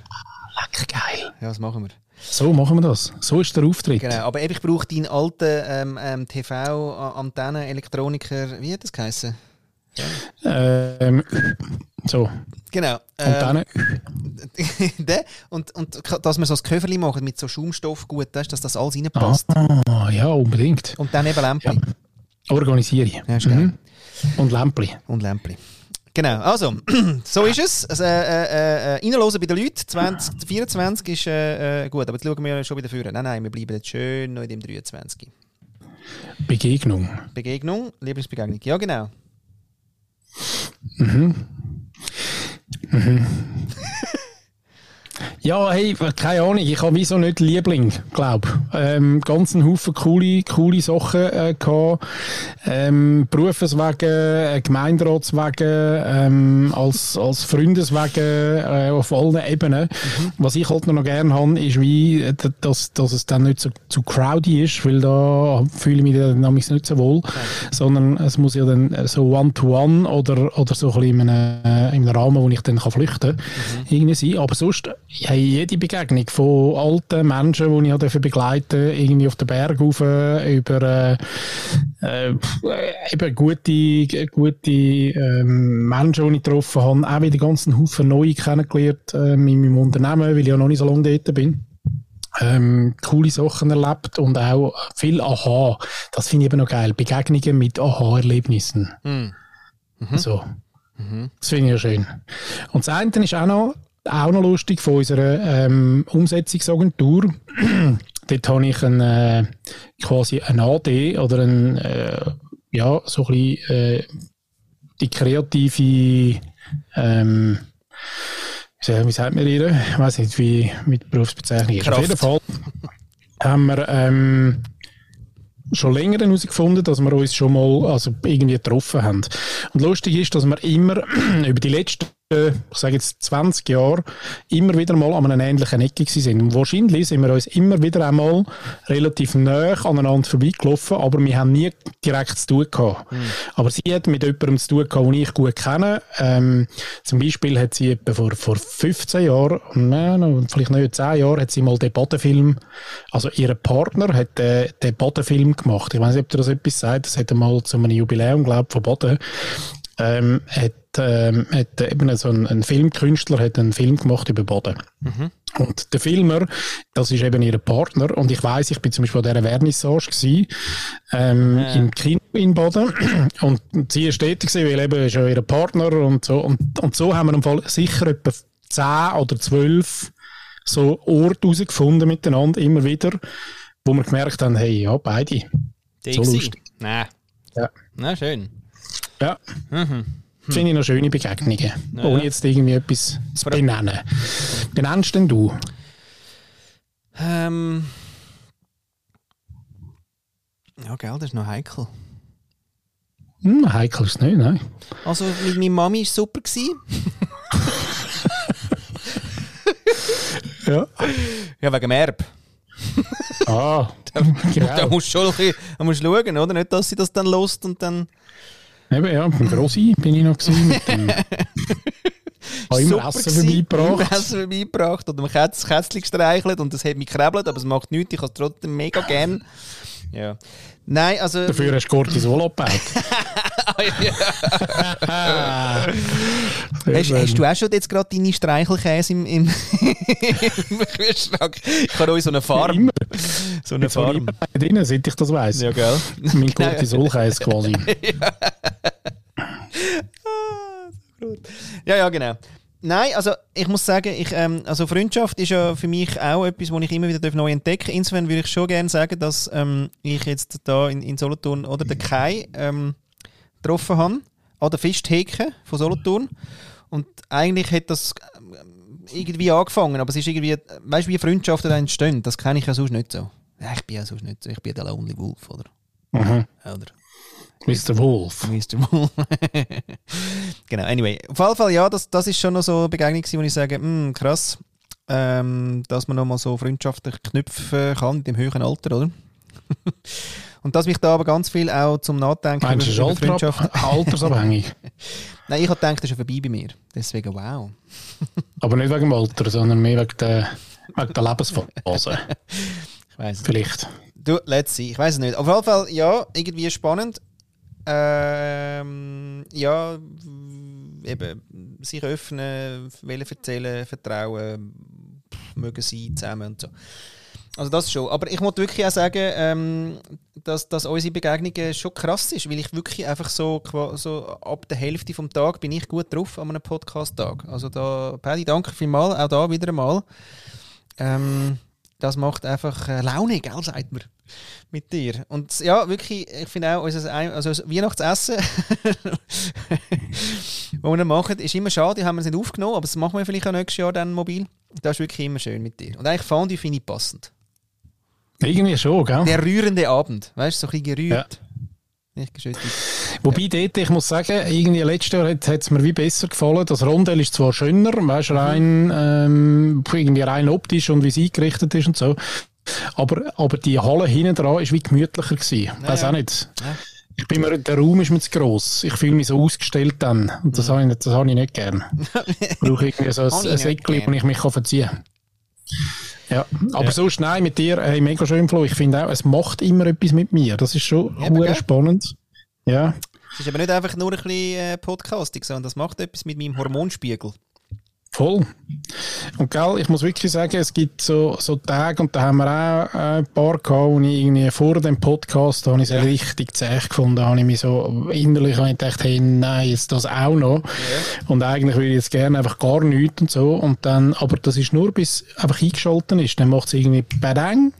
Lecker geil. Ja, das machen wir. So machen wir das. So ist der Auftritt. Genau, aber ich brauche deinen alten ähm, ähm, TV-Antennen-Elektroniker, wie hat das geheißen? Ähm, so, Genau. und dann äh, [laughs] und, und dass wir so ein Köfferli machen mit so Schaumstoff gut, das, dass das alles reinpasst. ah, ja, unbedingt. Und dann eben Lämpli. Organisiere ich. Ja. Mhm. Und Lämpli. Und Lämpli. Genau, also, [clears throat] so ist es. Also, äh, äh, äh, reinhören bei den Leuten. 2024 ist äh, äh, gut, aber jetzt schauen wir schon wieder führen. Nein, nein, wir bleiben jetzt schön noch in dem 23. Begegnung. Begegnung, Lieblingsbegegnung. Ja, genau. Mm-hmm. [laughs] Ja, hey, keine Ahnung, ich habe wieso nicht Liebling, glaube ähm, ganz einen Haufen coole, coole Sachen äh, gehabt. Ähm, Berufswegen, äh, Gemeinderatswegen, ähm, als, als Freundeswegen äh, auf allen Ebenen. Was ich halt noch gerne habe, ist wie, äh, dass, dass es dann nicht so zu crowdy ist, weil da fühle ich mich dann nämlich nicht so wohl, sondern es muss ja dann äh, so One-to-One oder, oder so ein bisschen in einem, äh, in einem Rahmen, wo ich dann kann flüchten kann, irgendwie sein. Aber sonst, hey, jede Begegnung von alten Menschen, die ich dafür begleiten irgendwie auf den Berg rauf, über äh, äh, eben gute, gute ähm, Menschen, die ich getroffen habe, auch wieder ganz einen Haufen neue kennengelernt äh, in meinem Unternehmen, weil ich ja noch nicht so lange dort bin. Ähm, coole Sachen erlebt und auch viel Aha. Das finde ich eben noch geil. Begegnungen mit Aha-Erlebnissen. Hm. So. Das finde ich ja schön. Und das eine ist auch noch, auch noch lustig von unserer ähm, Umsetzungsagentur. [clears throat] Dort habe ich ein, äh, quasi ein AD oder ein, äh, ja, so ein bisschen äh, die kreative, ähm, wie sagt- man ihr? Ich weiß nicht, wie mit Berufsbezeichnung ist. Auf Kraft. jeden Fall haben wir ähm, schon länger herausgefunden, dass wir uns schon mal also irgendwie getroffen haben. Und lustig ist, dass wir immer [clears throat] über die letzten ich sage jetzt 20 Jahren, immer wieder mal an einer ähnlichen Ecke sind. Und wahrscheinlich sind wir uns immer wieder einmal relativ nah aneinander vorbeigelaufen, aber wir haben nie direkt zu tun gehabt. Mhm. Aber sie hat mit jemandem zu tun gehabt, den ich gut kenne. Ähm, zum Beispiel hat sie etwa vor, vor 15 Jahren, nein, vielleicht nicht 10 Jahren, hat sie mal den Bodenfilm, also ihr Partner hat den, den Bodenfilm gemacht. Ich weiß nicht, ob ihr das etwas sagt. Das hat einmal zu einem Jubiläum, glaube ich, von Boden ähm, hat, ähm, hat eben so ein, ein, Filmkünstler hat einen Film gemacht über Boden. Mhm. Und der Filmer, das ist eben ihr Partner. Und ich weiß, ich bin zum Beispiel an dieser Vernissage gewesen, ähm, ja. im Kino in Boden. Und sie ist tätig weil eben ist ja ihr Partner und so. Und, und so haben wir im Fall sicher etwa zehn oder zwölf so Orte herausgefunden miteinander, immer wieder, wo wir gemerkt haben, hey, ja, beide. Die so lustig. Nein. Ja. Na, schön. Ja. Mhm. Hm. Finde ich noch schöne Begegnungen, ja, ohne jetzt irgendwie etwas zu benennen. Benennst denn du? Ähm. Ja, gell, das ist noch heikel. Hm, heikel ist es nicht, nein. Also, mit meiner Mami war es super. [laughs] ja. Ja, wegen dem Erb. ah, [laughs] da, genau. da musst du schon ein bisschen, musst schauen, oder? Nicht, dass sie das dann lost und dann... Eben, ja, beim Grossi bin ich noch gewesen, mit dem... habe immer Essen vorbeigebracht. Immer Essen vorbeigebracht und ein Kätzchen gestreichelt und das hat mich gekrebelt, aber es macht nichts, ich habe es trotzdem mega gern. Ja. Nein, also... Dafür hast du Cortisol abgebaut. [laughs] [laughs] hast, hast, du auch schon jetzt gerade deine Streichelkäse im, im, [laughs] im Kühlschrank? Ich habe euch so eine Farm. Immer. So eine Farm. drin, seit ich das weiss. Ja, gell? Mein Cortisolkäse quasi. [laughs] ja, ja, genau. Nein, also ich muss sagen, ich, ähm, also Freundschaft ist ja für mich auch etwas, was ich immer wieder neu entdecken darf. Insofern würde ich schon gerne sagen, dass ähm, ich jetzt da in, in Solothurn oder den Kai ähm, getroffen habe, an der Fischtheke von Solothurn. Und eigentlich hat das ähm, irgendwie angefangen, aber es ist irgendwie, weißt du, wie Freundschaften da entstehen, das kenne ich ja sonst nicht so. Ja, ich bin ja sonst nicht so, ich bin der Lonely Wolf, oder? Mhm. Oder? Mr. Wolf. Mr. Wolf. [laughs] genau, anyway. Auf jeden Fall, ja, das, das ist schon noch so eine Begegnung, wo ich sage, mh, krass, ähm, dass man nochmal so freundschaftlich knüpfen kann in dem höheren Alter, oder? [laughs] Und dass mich da aber ganz viel auch zum Nachdenken Meinst über, über Freundschaft... [laughs] altersabhängig? [laughs] Nein, ich habe gedacht, das ist ja vorbei bei mir. Deswegen, wow. [laughs] aber nicht wegen dem Alter, sondern mehr wegen der, wegen der Lebensphase. ich weiß Vielleicht. Du, let's see. Ich weiß es nicht. Auf jeden Fall, ja, irgendwie spannend. Ähm, ja, eben sich öffnen, wollen erzählen, vertrauen, mögen sein zusammen und so. Also das schon. Aber ich muss wirklich auch sagen, ähm, dass, dass unsere Begegnung schon krass ist, weil ich wirklich einfach so, so ab der Hälfte vom Tag bin ich gut drauf an einem Podcast-Tag. Also da, Paddy, danke vielmals, auch da wieder einmal. Ähm, das macht einfach äh, Laune, gell, sagt man, mit dir. Und ja, wirklich, ich finde auch, unser also das Weihnachtsessen, [laughs] das wir machen, ist immer schade, haben wir es nicht aufgenommen, aber das machen wir vielleicht auch nächstes Jahr dann mobil. Das ist wirklich immer schön mit dir. Und eigentlich ich, finde ich passend. Irgendwie schon, gell? Der rührende Abend, weißt du, so ein bisschen gerührt. Ja. Nicht geschüttet. Wobei dort, ich muss sagen, irgendwie letztes Jahr hat es mir wie besser gefallen. Das Rondell ist zwar schöner, weißt du, rein, mhm. ähm, irgendwie rein optisch und wie es eingerichtet ist und so. Aber, aber die Halle hinten dran war wie gemütlicher gewesen. Ja, Weiß auch nicht. Ja. Ich bin mir, der Raum ist mir zu gross. Ich fühle mich so ausgestellt dann. Und das mhm. habe ich, das habe ich nicht gern. ich [laughs] brauche irgendwie so ein, ein Säckchen, wo ich mich verziehen kann. Ja, aber ja. sonst, nein, mit dir, hey, mega schön, Flo. Ich finde auch, es macht immer etwas mit mir. Das ist schon ja, spannend. Ja. Es ist aber nicht einfach nur ein bisschen äh, Podcasting, sondern das macht etwas mit meinem Hormonspiegel. Voll. Und gell, ich muss wirklich sagen, es gibt so, so Tage, und da haben wir auch äh, ein paar gehabt, wo ich irgendwie vor dem Podcast, habe ich es ja. richtig zäh gefunden, da habe ich mich so innerlich ich gedacht, hey, nein, jetzt das auch noch. Ja. Und eigentlich würde ich jetzt gerne einfach gar nichts und so. Und dann, aber das ist nur, bis einfach eingeschaltet ist. Dann macht es irgendwie badang.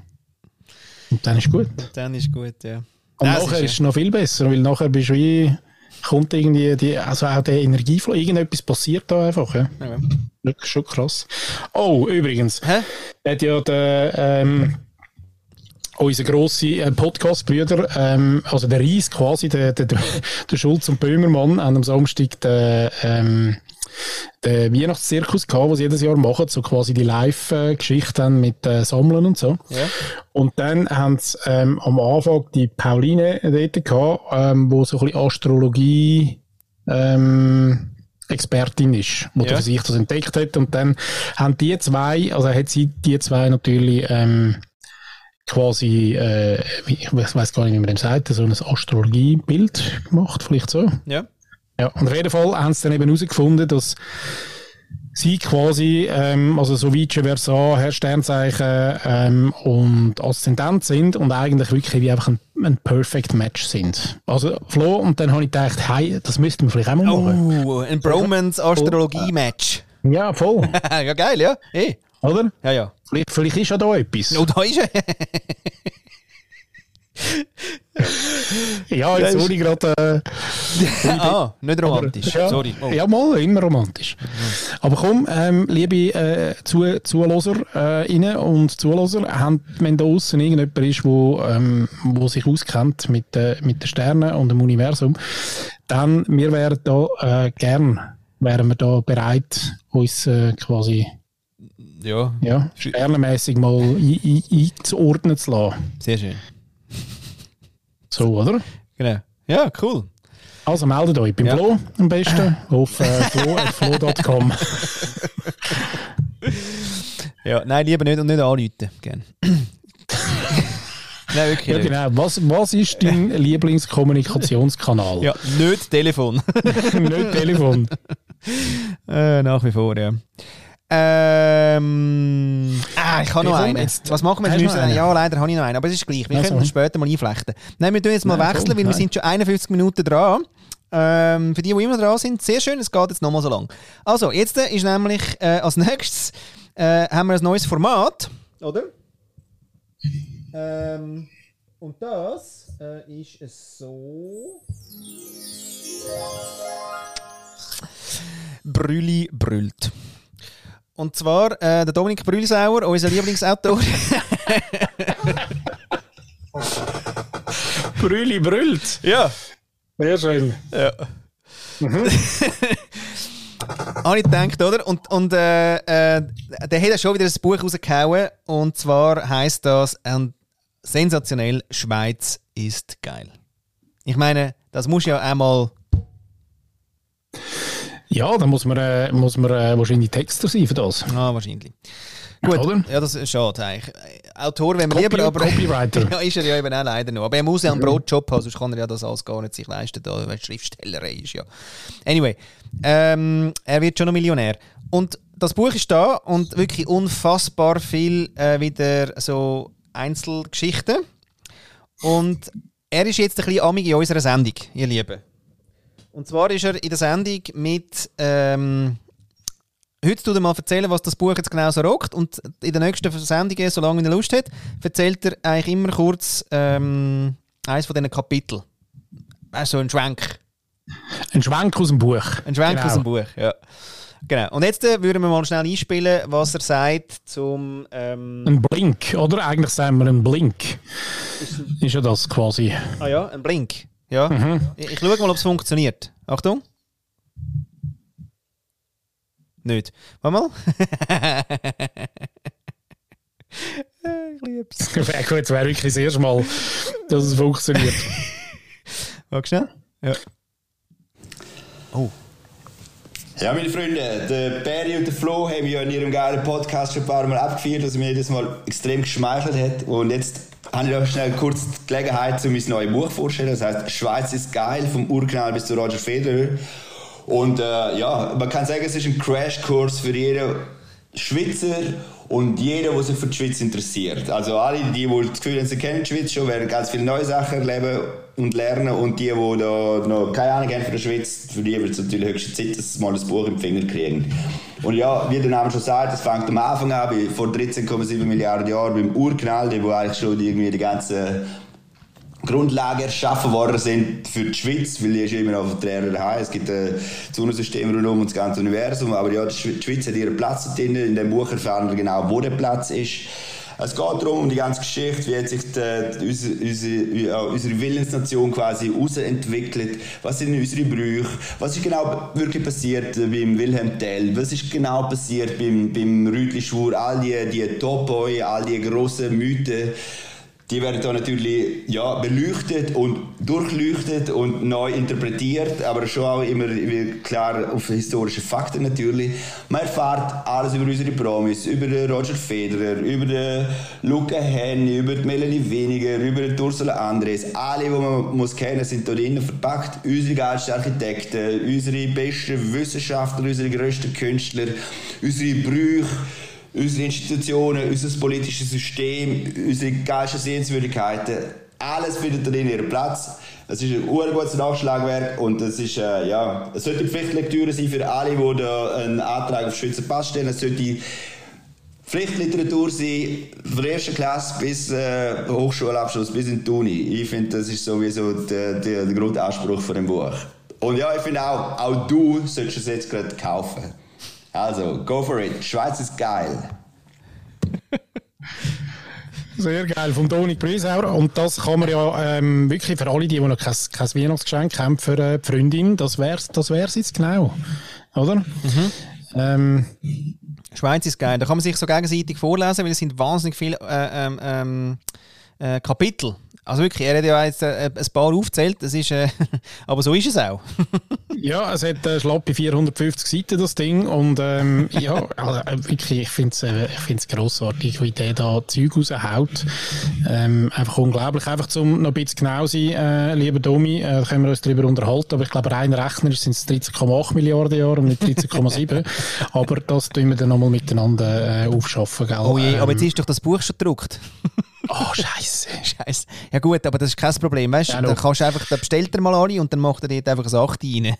Und dann ist gut. Und dann ist gut, ja. Und das nachher ist es ja. noch viel besser, weil nachher bist du wie kommt irgendwie die, also auch der Energieflow, irgendetwas passiert da einfach. Ja. ja. Schon krass. Oh, übrigens, Hä? hat ja der, ähm, unser grosser äh, Podcast-Brüder, ähm, also der Ries quasi, der, der, der Schulz und Böhmermann, haben am Samstag den, ähm, den Weihnachtszirkus gehabt, was sie jedes Jahr machen, so quasi die Live-Geschichten mit äh, Sammeln und so. Ja. Und dann haben sie ähm, am Anfang die Pauline dort gehabt, ähm, wo so ein bisschen Astrologie ähm, Expertin ist, die Ja. für sich das entdeckt hat. Und dann haben die zwei, also hat sie die zwei natürlich ähm, quasi, äh, ich weiß gar nicht, wie man dem sagt, so ein Astrologiebild gemacht, vielleicht so. Ja. Ja, und auf jeden Fall haben sie dann eben herausgefunden, dass sie quasi, ähm, also so Vice Versa, Herr Sternzeichen ähm, und Aszendent sind und eigentlich wirklich wie einfach ein, ein Perfect Match sind. Also Flo, und dann habe ich gedacht, hey, das müssten wir vielleicht auch mal machen. Oh, ein Bromance-Astrologie-Match. Ja, voll, [laughs] ja, geil, ja. Hey. oder? Ja, ja. Vielleicht, vielleicht ist ja da etwas. Oh, da ist er. [laughs] [laughs] Ja, jetzt wurde ich gerade... Äh, [laughs] ah, nicht romantisch. Ja, Sorry. Oh. Ja, mal, immer romantisch. Aber komm, ähm, liebe äh, Zu Zuhörer äh, innen und Zuhörer, haben, wenn da außen irgendjemand ist, wo, ähm, wo sich auskennt mit, äh, mit den Sternen und dem Universum, dann wir wären da äh, gern wären wir da bereit, uns äh, quasi Ja, ja, sternenmäßig mal ein- ein- einzuordnen zu lassen. sehr schön. So, oder? Genau. Ja, cool. Also meldet euch beim Ja. Flo am besten auf äh, flo.flo.com. [laughs] Ja, nein, lieber nicht und nicht anrufen. Gern. [laughs] nein, wirklich Ja, genau. Was, was ist dein [laughs] Lieblingskommunikationskanal? Ja, nicht Telefon. Nicht Telefon. äh, nach wie vor, ja. Ähm, ah, ich habe noch einen. jetzt- Was machen wir Müssen- einen? Ja, leider habe ich noch einen, aber es ist gleich. Wir Also. können das später mal einflechten. Nein, wir tun jetzt mal Nein, wechseln, komm, weil wir sind schon 51 Minuten dran. Ähm, für die, die immer dran sind, sehr schön, es geht jetzt nochmal so lang. Also, jetzt äh, ist nämlich äh, als nächstes äh, haben wir ein neues Format, oder? Ähm, und das äh, ist es so. Brülli brüllt. Und zwar äh, der Dominik Brühlsauer, unser Lieblingsautor. [laughs] Brülli brüllt. ja. Sehr schön. Ja. [laughs] Habe ich gedacht, oder? Und, und äh, äh, der hat ja schon wieder ein Buch rausgehauen. Und zwar heißt das ähm, sensationell: Schweiz ist geil. Ich meine, das muss ja einmal. Ja, da muss man, äh, muss man äh, wahrscheinlich Texter sein für das. Ah, wahrscheinlich. Gut, Oder? ja, das ist schade eigentlich. Autor wäre mir Copy- lieber, aber. Copywriter. [laughs] ja, ist er ja eben auch leider noch. Aber er muss ja einen Brotjob haben, sonst kann er ja das alles gar nicht sich leisten, da, weil Schriftstellerei ist ja. Anyway, ähm, er wird schon noch Millionär. Und das Buch ist da und wirklich unfassbar viel äh, wieder so Einzelgeschichten. Und er ist jetzt ein bisschen amig in unserer Sendung, ihr Lieben. Und zwar ist er in der Sendung mit. Ähm, heute tut er mal erzählen, was das Buch jetzt genau so rockt. Und in der nächsten Sendung, solange er Lust hat, erzählt er eigentlich immer kurz ähm, eines von diesen Kapiteln. Also ein Schwenk. Ein Schwenk aus dem Buch. Ein Schwenk Genau. aus dem Buch, ja. Genau. Und jetzt äh, würden wir mal schnell einspielen, was er sagt zum. Ähm, Ein Blink, oder? Eigentlich sagen wir ein Blink. Ist ja das quasi. ah ja, ein Blink. Ja. Mhm. Ich, ich schaue mal, ob es funktioniert. Achtung. Nicht. Warte mal. [laughs] ich lieb's. [laughs] Wäre gut, es wäre wirklich das erste Mal, dass es funktioniert. Warte schnell. Ja. Oh. Ja, meine Freunde, der Barry und der Flo haben ja in ihrem geilen Podcast schon ein paar Mal abgeführt, dass mir jedes Mal extrem geschmeichelt hat. Und jetzt habe ich noch schnell kurz die Gelegenheit, um mein neues Buch vorzustellen. Das heißt Schweiz ist geil, vom Urknall bis zu Roger Federer. Und äh, ja, man kann sagen, es ist ein Crashkurs für jeden Schweizer und jeder, der sich für die Schweiz interessiert. Also alle, die, die das Gefühl haben, sie kennen die Schweiz schon, werden ganz viele neue Sachen erleben und lernen. Und die, die da noch keine Ahnung haben von der Schweiz, für die wird es natürlich höchste Zeit, dass sie mal ein Buch im Finger kriegen. Und ja, wie der Name schon sagt, es fängt am Anfang an, vor 13,7 Milliarden Jahren beim Urknall, der eigentlich schon irgendwie die ganze Grundlagen erschaffen worden sind für die Schweiz, weil die ist immer noch verträger daheim. Es gibt ein Sonnensystem rundum und das ganze Universum, aber ja, die Schwe- die Schweiz hat ihren Platz drin. In dem Buch erfahren wir genau, wo der Platz ist. Es geht darum, um die ganze Geschichte, wie hat sich die, unsere, unsere, unsere Willensnation quasi herausentwickelt, was sind unsere Brüche, was ist genau wirklich passiert beim Wilhelm Tell, was ist genau passiert beim, beim Rütli-Schwur, all die, die Topoi, all die grossen Mythen, die werden da natürlich ja, beleuchtet und durchleuchtet und neu interpretiert, aber schon auch immer klar auf historische Fakten natürlich. Man erfährt alles über unsere Promis, über Roger Federer, über Luca Henny, über Melanie Weniger, über Ursula Andres. Alle, die man muss kennen, sind da drinnen verpackt. Unsere geilsten Architekten, unsere besten Wissenschaftler, unsere größten Künstler, unsere Brüche unsere Institutionen, unser politisches System, unsere geilsten Sehenswürdigkeiten, alles findet drin ihren Platz. Es ist ein gutes Nachschlagwerk und es ist, äh, ja, es sollte Pflichtlektüre sein für alle, die da einen Antrag auf Schweizer Pass stellen. Es sollte Pflichtliteratur sein, von der ersten Klasse bis äh, Hochschulabschluss, bis in die Uni. Ich finde, das ist sowieso der, der, der Grundanspruch von dem Buch. Und ja, ich finde auch, auch du solltest es jetzt gerade kaufen. Also, go for it. Schweiz ist geil. Sehr geil, vom Dominik Briesauer. Und das kann man ja ähm, wirklich für alle, die, die noch kein, kein Weihnachtsgeschenk haben für äh, die Freundin, das wäre das wär's jetzt genau. Oder? Mhm. Ähm, Schweiz ist geil. Da kann man sich so gegenseitig vorlesen, weil es sind wahnsinnig viele äh, ähm, ähm äh, Kapitel. Also wirklich, er hat ja jetzt äh, ein paar aufgezählt, das ist, äh, [laughs] aber so ist es auch. [laughs] ja, es hat äh, schlappe 450 Seiten, das Ding. Und ähm, ja, [laughs] also, äh, wirklich, ich finde es äh, grossartig, wie der da Zeug raushaut. Ähm, einfach unglaublich. Einfach zum noch ein bisschen genau sein, äh, lieber Domi, äh, da können wir uns darüber unterhalten. Aber ich glaube, rein Rechner sind es 13,8 Milliarden Jahre und nicht 13,7. aber das tun wir dann nochmal miteinander äh, aufschaffen. Gell? Oh je, aber jetzt ähm, ist doch das Buch schon gedruckt. Oh, scheiße. [laughs] scheiße. Ja gut, aber das ist kein Problem, weißt du? Ja, dann kannst du einfach, dann bestellt er mal alle und dann macht er dort einfach ein 8 rein.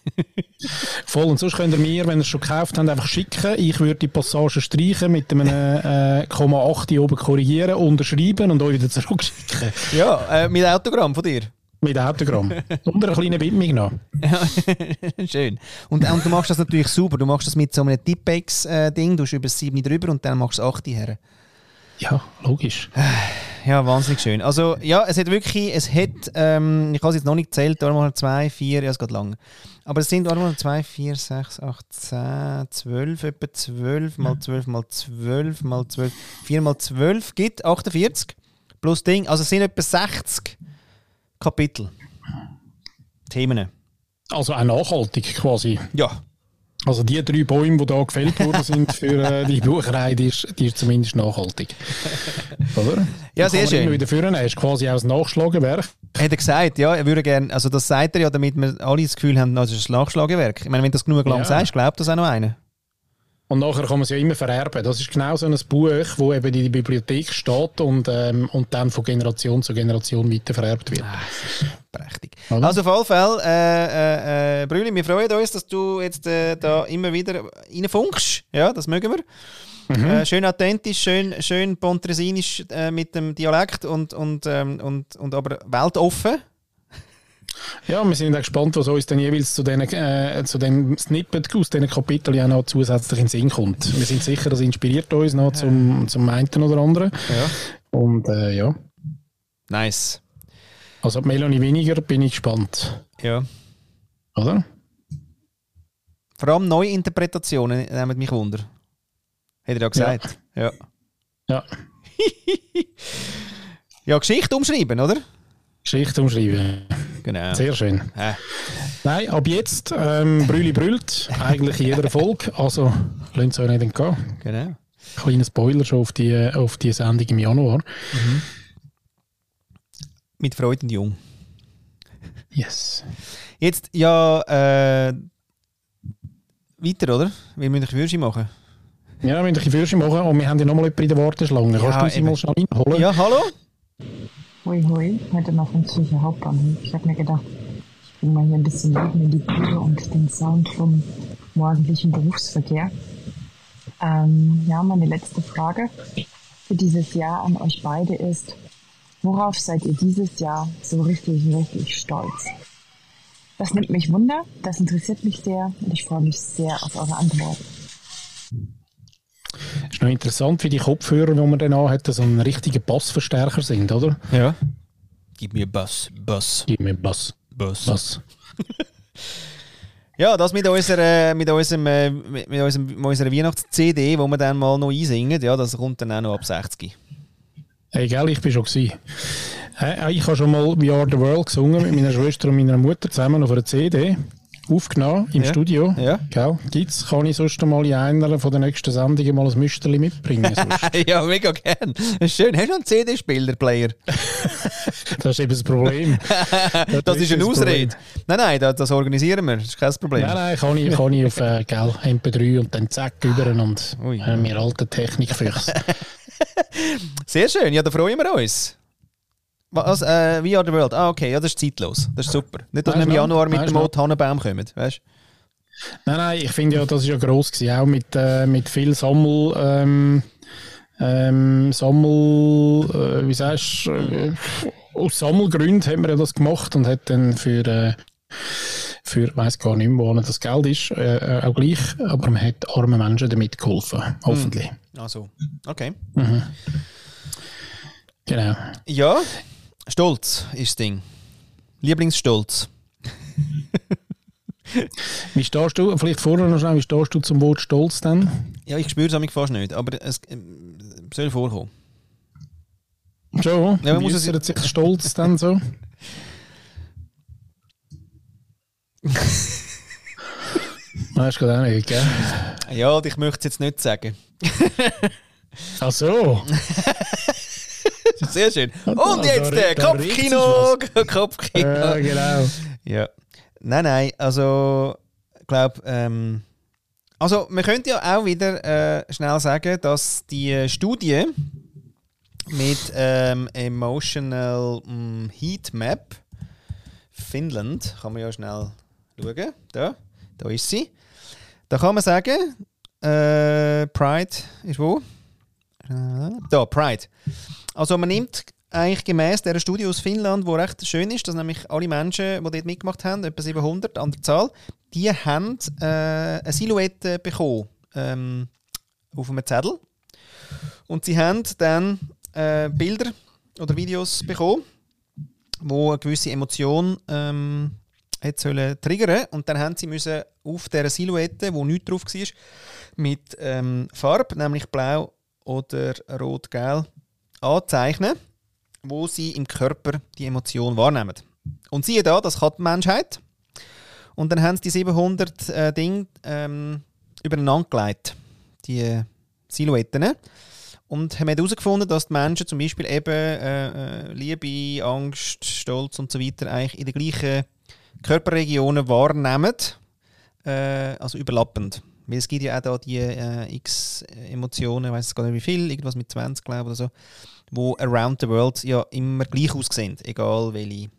[laughs] Voll, und sonst könnt ihr mir, wenn ihr es schon gekauft habt, einfach schicken. Ich würde die Passage streichen, mit einem äh, 8 oben korrigieren, unterschreiben und euch wieder zurückschicken. [laughs] Ja, äh, mit Autogramm von dir. Mit Autogramm. und einer kleinen Widmung noch. Schön. Und, und, du machst das natürlich super. Du machst das mit so einem Tippex-Ding, äh, du hast über 7 drüber und dann machst du 8 her. Ja, logisch. [sighs] Ja, wahnsinnig schön. Also, ja, es hat wirklich, es hat, ähm, ich habe es jetzt noch nicht gezählt, da mal 2, 4, ja, es geht lang. Aber es sind mal 2, 4, 6, 8, 10, 12, etwa 12 mal 12 mal 12 mal 12, 4 mal 12 gibt 48. Plus Ding, also es sind etwa 60 Kapitel. Themen. Also auch nachhaltig quasi. Ja, also die drei Bäume, die da gefällt worden sind für äh, die Bucherei, die ist, die ist zumindest nachhaltig. Oder? Ja, sehr schön. wieder führen, ist quasi auch ein Nachschlagewerk. Hat er gesagt, ja, er würde gerne, also das sagt er ja, damit wir alle das Gefühl haben, das ist ein Nachschlagewerk. Ich meine, wenn du das genug lang ja. sagst, glaubt das auch noch einer. Und nachher kann man es ja immer vererben. Das ist genau so ein Buch, wo eben in der Bibliothek steht und, ähm, und dann von Generation zu Generation weiter vererbt wird. Ah, prächtig. Oder? Also auf jeden Fall, äh, äh, äh, Brüli, wir freuen uns, dass du jetzt äh, da immer wieder reinfunkst. Ja, das mögen wir. Mhm. Äh, schön authentisch, schön, schön pontresinisch äh, mit dem Dialekt und, und, ähm, und, und aber weltoffen. Ja, wir sind auch gespannt, was uns dann jeweils zu, den, äh, zu dem Snippet aus diesen Kapiteln ja noch zusätzlich in den Sinn kommt. Wir sind sicher, das inspiriert uns noch zum, zum einen oder anderen. Ja. Und äh, ja. Nice. Also Melanie weniger, bin ich gespannt. Ja. Oder? Vor allem Neuinterpretationen nehmen mich wunder. Hat er ja gesagt. Ja. Ja. ja, [laughs] Geschichte umschreiben, oder? Geschichte umschreiben. Genau. Sehr schön. Äh. Nein, ab jetzt ähm, Brülli brüllt, eigentlich in jeder Folge. Also, lasst es euch nicht entgehen. Genau. Kleiner Spoiler schon auf die, auf die Sendung im Januar. Mhm. Mit Freude und Jung. Yes. Jetzt, ja, äh, weiter, oder? Wir müssen ein Würsche machen. Ja, wir müssen ein Würsche machen und wir haben ja nochmal jemanden in der Warteschlange. Ja, Kannst du sie mal schnell reinholen? Ja, hallo? Hui, hui, heute mal vom Zürcher Hauptbahnhof. Ich habe mir gedacht, ich bringe mal hier ein bisschen Leben in die Bude und den Sound vom morgendlichen Berufsverkehr. Ähm, ja, meine letzte Frage für dieses Jahr an euch beide ist, worauf seid ihr dieses Jahr so richtig, richtig stolz? Das nimmt mich wunder, das interessiert mich sehr und ich freue mich sehr auf eure Antworten noch interessant, wie die Kopfhörer, die man dann hat, so ein richtiger Bassverstärker sind, oder? Ja. Gib mir Bass, Bass. Gib mir Bass. Bass. Bass. [laughs] Ja, das mit, unserer, mit, unserem, äh, mit, unserem, mit unserer Weihnachts-CD, wo wir dann mal noch einsingen, ja, das kommt dann auch noch ab 60. Hey, gell, ich bin schon gewesen. Äh, ich habe schon mal We Are The World gesungen mit meiner Schwester und meiner Mutter zusammen auf einer CD. Aufgenommen im Ja. Studio. Ja. Gell? Gibt's, kann ich sonst mal in einer von den nächsten Sendungen mal ein Müsterli mitbringen? [laughs] ja, mega gern. Das schön. Hast du einen CD-Spieler-Player? [laughs] das ist eben das Problem. [laughs] Das ist eine das Ausrede. Nein, nein, das, das organisieren wir. Das ist kein Problem. Nein, nein, kann ich, kann ich auf äh, gell, MP3 und dann zack über und Ui. äh, mir alte Technikfüchse. Sehr schön. Ja, da freuen wir uns. Was? Äh, We Are The World. Ah, okay. Ja, das ist zeitlos. Das ist super. Nicht, dass wir im du? Januar mit dem du? Mond Tannenbaum kommen. Weißt Nein, nein, ich finde ja, das ist ja gross gewesen, auch mit, äh, mit viel Sammel, ähm, ähm, Sammel, äh, wie sagst du, äh, aus Sammelgründen hat man ja das gemacht und hat dann für, äh, für, weiß gar nicht mehr, wo das Geld ist, äh, äh, auch gleich, aber man hat armen Menschen damit geholfen, hoffentlich. du? Also, okay. Genau. Ja, Stolz ist das Ding. Lieblingsstolz. [laughs] Wie stehst du, vielleicht vorher noch schnell, wie stehst du zum Wort Stolz denn? Ja, ich spüre es fast nicht, aber es ähm, soll vorkommen. Schon, Ja, man muss es- sich Stolz dann so? [laughs] Weißt du gerade auch nicht, gell? Ja, ich möchte es jetzt nicht sagen. Ach so. [laughs] Sehr schön. Und Also, jetzt der Kopfkino. [laughs] Kopfkino. Ja, genau. Ja. Nein, nein, also ich glaube, ähm, also man könnte ja auch wieder äh, schnell sagen, dass die Studie mit ähm, Emotional mm, Heat Map Finnland, kann man ja schnell schauen, da, da ist sie. Da kann man sagen, äh, Pride ist wo? Äh, Da, Pride. Also man nimmt eigentlich gemäß dieser Studie aus Finnland, wo recht schön ist, dass nämlich alle Menschen, die dort mitgemacht haben, etwa 700 an der Zahl, die haben äh, eine Silhouette bekommen ähm, auf einem Zettel. Und sie haben dann äh, Bilder oder Videos bekommen, wo eine gewisse Emotion ähm, hat sollen triggern und dann haben sie müssen auf dieser Silhouette, wo nichts drauf war, mit ähm, Farbe, nämlich blau oder rot-gel, anzeichnen, wo sie im Körper die Emotion wahrnehmen. Und siehe da, das kann die Menschheit. Und dann haben sie die 700 äh, Dinge ähm, übereinander gelegt, die äh, Silhouetten. Und haben herausgefunden, dass die Menschen zum Beispiel eben äh, äh, Liebe, Angst, Stolz und so weiter eigentlich in den gleichen Körperregionen wahrnehmen, äh, also überlappend. Weil es gibt ja auch da die äh, x Emotionen, ich weiß gar nicht wie viel, irgendwas mit 20 glaube ich oder so, wo around the world ja immer gleich aussehen, egal welche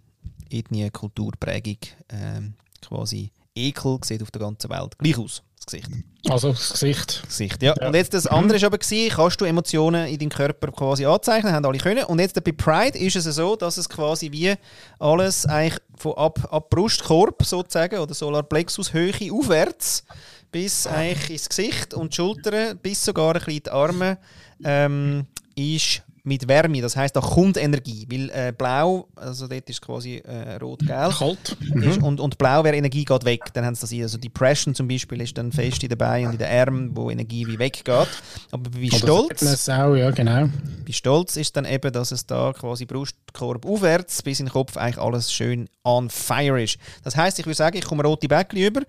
Ethnie, Kultur, Prägung, ähm, quasi Ekel sieht auf der ganzen Welt gleich aus, das Gesicht. Also das Gesicht. Gesicht ja. Ja. Und jetzt das andere ist aber gewesen, kannst du Emotionen in deinem Körper quasi anzeichnen, haben alle können. Und jetzt bei Pride ist es so, dass es quasi wie alles eigentlich von ab, ab Brustkorb sozusagen oder Solarplexushöhe aufwärts bis eigentlich ins Gesicht und die Schultern bis sogar ein bisschen die Arme ähm, ist mit Wärme. Das heißt, da kommt Energie, weil äh, blau, also dort ist quasi äh, rot-gelb. Kalt. Ist, und, und blau wäre Energie geht weg. Dann haben sie das hier. Also Depression zum Beispiel ist dann fest in den Beinen und in den Armen, wo Energie wie weggeht. Aber bei Oder Stolz, auch, ja, genau. bei Stolz ist dann eben, dass es da quasi Brustkorb aufwärts bis in den Kopf eigentlich alles schön on fire ist. Das heißt, ich würde sagen, ich komme rote Bäckchen über.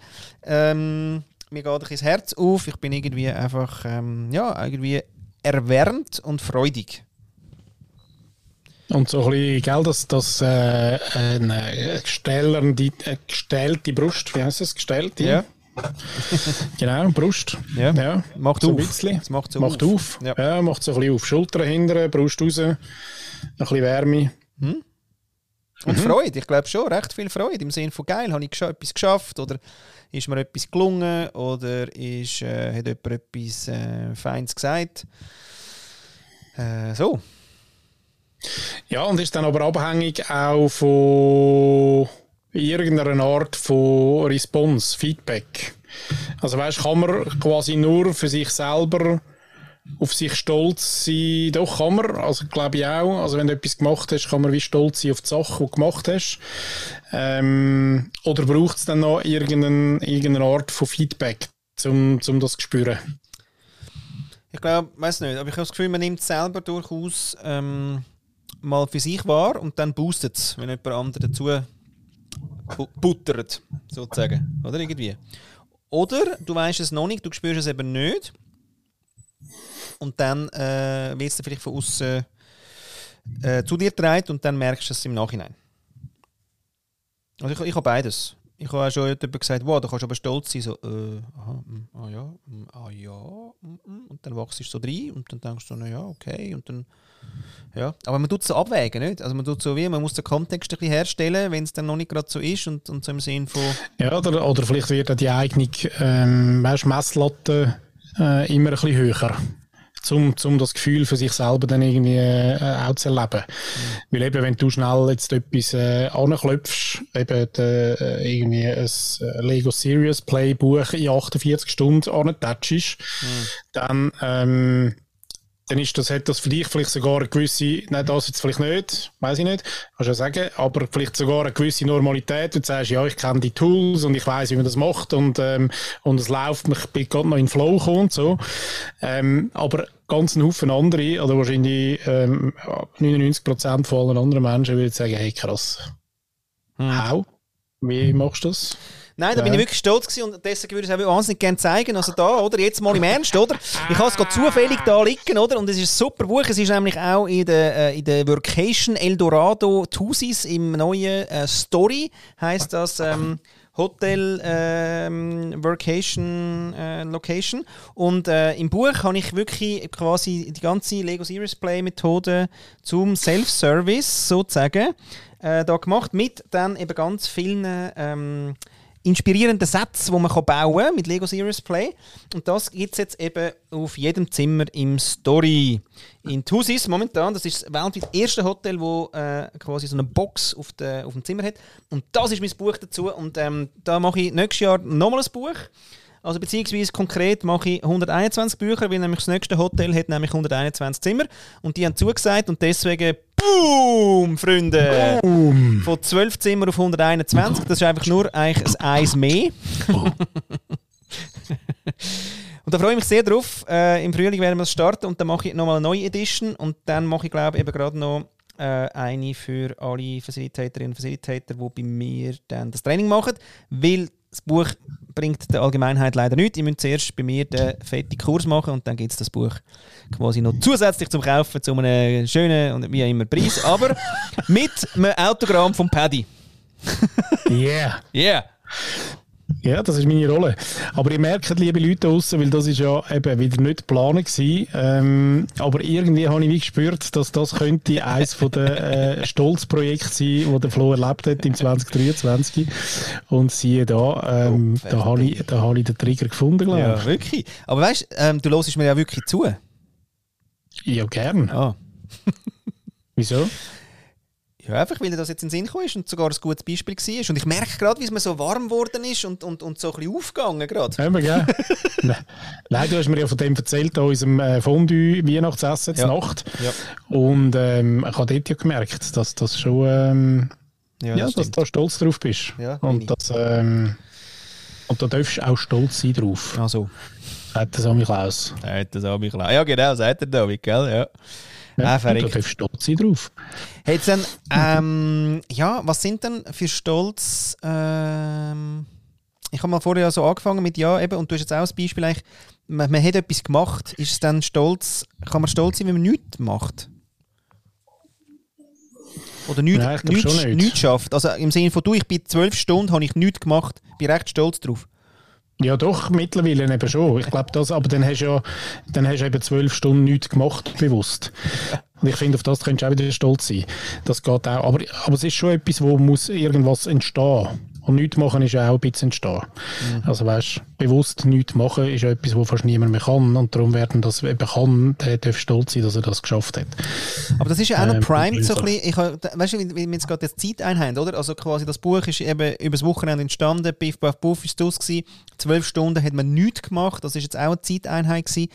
Ähm, mir geht ein das Herz auf. Ich bin irgendwie einfach, ähm, ja, irgendwie erwärmt und freudig. Und so ein bisschen, gell, dass das äh, eine gestellende, äh, gestellte Brust, wie heißt das? Gestellte? Ja. [laughs] Genau, Brust. Ja. ja. Macht so auf. ein bisschen. Es macht so macht auf. auf. Ja. Ja. macht so ein bisschen auf. Schultern hinten, Brust raus, ein bisschen Wärme. Und Freude, ich glaube schon, recht viel Freude im Sinne von geil, habe ich gescha etwas geschafft oder ist mir etwas gelungen oder ist, äh, hat jemand etwas äh, Feines gesagt. Äh, so. Ja, und ist dann aber abhängig auch von irgendeiner Art von Response, Feedback. Also weißt, kann man quasi nur für sich selber auf sich stolz sein, doch kann man, also glaube ich auch, also wenn du etwas gemacht hast, kann man wie stolz sein auf die Sache, die du gemacht hast. Ähm, oder braucht es dann noch irgendeine, irgendeine Art von Feedback, um, um das zu spüren? Ich glaube, weiß nicht, aber ich habe das Gefühl, man nimmt selber durchaus ähm, mal für sich wahr und dann boostet es, wenn jemand anderes dazu buttert, sozusagen. Oder irgendwie. Oder du weißt es noch nicht, du spürst es eben nicht. Und dann äh, wird es vielleicht von außen äh, zu dir getragen und dann merkst du es im Nachhinein. Also ich, ich habe beides. Ich habe auch schon jemand gesagt, wow, da kannst du aber stolz sein. So, äh, mm, ah ja, mm, ah ja, mm, und dann wachst du so rein und dann denkst du, na ja, okay, und dann, ja. Aber man tut es so abwägen, nicht? Also man tut so wie, man muss den Kontext ein bisschen herstellen, wenn es dann noch nicht gerade so ist und, und so im Sinn von... Ja, oder, oder vielleicht wird die eigene ähm, weißt, Messlatte äh, immer ein bisschen höher um, um das Gefühl für sich selber dann irgendwie äh, auch zu erleben. Mhm. Weil eben, wenn du schnell jetzt etwas äh, anklopfst, eben de, äh, irgendwie ein äh, Lego Serious Play Buch in 48 Stunden antatschst, mhm. dann ähm, dann ist das, hat das für dich vielleicht sogar eine gewisse, nein, das jetzt vielleicht nicht, weiß ich nicht, kannst du sagen, aber vielleicht sogar eine gewisse Normalität. Du sagst, ja, ich kenne die Tools und ich weiß, wie man das macht und, ähm, und es läuft, ich bin gerade noch in Flow und so. Ähm, aber ganz ein Haufen andere, oder wahrscheinlich ähm, 99% von allen anderen Menschen würden sagen, hey, krass. Hm. How? Wie machst du das? Nein, da bin ich wirklich stolz gewesen und deswegen würde ich es auch wahnsinnig gerne zeigen. Also da, oder? Jetzt mal im Ernst, oder? Ich habe es gerade zufällig da liegen, oder? Und es ist ein super Buch. Es ist nämlich auch in der, äh, in der Workation Eldorado Tusis im neuen äh, Story, heißt das. Ähm, Hotel ähm, Workation äh, Location. Und äh, im Buch habe ich wirklich quasi die ganze Lego Series Play Methode zum Self-Service sozusagen äh, da gemacht, mit dann eben ganz vielen ähm, inspirierenden Sätze, die man bauen kann mit Lego Serious Play. Und das gibt es jetzt eben auf jedem Zimmer im Story. In Tusis momentan, das ist das weltweit erste Hotel, wo äh, quasi so eine Box auf, de, auf dem Zimmer hat. Und das ist mein Buch dazu. Und ähm, da mache ich nächstes Jahr nochmal ein Buch. Also beziehungsweise konkret mache ich 121 Bücher, weil nämlich das nächste Hotel hat nämlich 121 Zimmer und die haben zugesagt und deswegen Boom, Freunde! Boom. Von 12 Zimmer auf 121, das ist einfach nur eigentlich ein Eis mehr. [laughs] und da freue ich mich sehr drauf. Äh, Im Frühling werden wir es starten und dann mache ich nochmal eine neue Edition und dann mache ich glaube ich eben gerade noch äh, eine für alle Facilitatorinnen und Facilitator, die bei mir dann das Training machen, weil das Buch bringt der Allgemeinheit leider nichts. Ihr müsst zuerst bei mir den fetten Kurs machen und dann gibt es das Buch quasi noch zusätzlich zum Kaufen zu einem schönen und wie immer Preis, aber [laughs] mit einem Autogramm von Paddy. yeah. Yeah. Ja, das ist meine Rolle. Aber ihr merkt, liebe Leute draußen, weil das ist ja eben wieder nicht geplant gewesen, ähm, aber irgendwie habe ich wie gespürt, dass das könnte eines von den äh, Stolzprojekten sein, wo der Flo erlebt hat im 2023. Und siehe da, ähm, oh, da habe ich, da habe ich den Trigger gefunden, glaube ich. Ja, wirklich. Aber weißt du, ähm, du hörst mir ja wirklich zu. Ja, gern. Ah. [laughs] Wieso? Ja, einfach weil das jetzt in den Sinn gekommen ist und sogar ein gutes Beispiel war. Und ich merke gerade, wie es mir so warm geworden ist und, und, und so ein bisschen aufgegangen gerade. Wir, gell? [laughs] Nein, du hast mir ja von dem erzählt, an unserem äh, Fondue-Weihnachtsessen ja. Nacht. Ja. Und ähm, ich habe dort ja gemerkt, dass das schon... Ähm, ja, das ja dass du da stolz drauf bist. Ja, und, das, ähm, und da darfst du auch stolz sein drauf. Ach so. Sagt der Sammy Klaus. Sagt der Sammy Klaus. Ja, genau, sagt der David, gell? Ja. Ja, ah, da stolz sein drauf. Hey, dann, ähm, ja, was sind denn für Stolz? Ähm, ich habe mal vorher so angefangen mit ja, eben, und du hast jetzt auch ein Beispiel, eigentlich, man, man hat etwas gemacht, ist es dann stolz, kann man stolz sein, wenn man nichts macht? Oder nichts, Nein, nichts, nicht. nichts schafft. Also im Sinne von, du, ich bin zwölf Stunden, habe ich nichts gemacht, bin recht stolz drauf. Ja, doch, mittlerweile eben schon. Ich glaube das, aber dann hast du ja, dann hast du eben zwölf Stunden nichts gemacht, bewusst. Und ich finde, auf das könntest du auch wieder stolz sein. Das geht auch. Aber, aber es ist schon etwas, wo muss irgendwas entstehen und nichts machen ist ja auch ein bisschen entstehen. Mhm. Also weißt, bewusst nichts machen ist etwas, was fast niemand mehr kann. Und darum werden das eben kann, der darf stolz sein, dass er das geschafft hat. Aber das ist ja auch noch ähm, so ein bisschen, ich, weißt du, wie wir jetzt gerade jetzt Zeit einhaben, oder? Also quasi das Buch ist eben übers Wochenende entstanden, Biff, Buff, Buff ist das gewesen. Zwölf Stunden hat man nichts gemacht, das ist jetzt auch eine Zeiteinheit gewesen.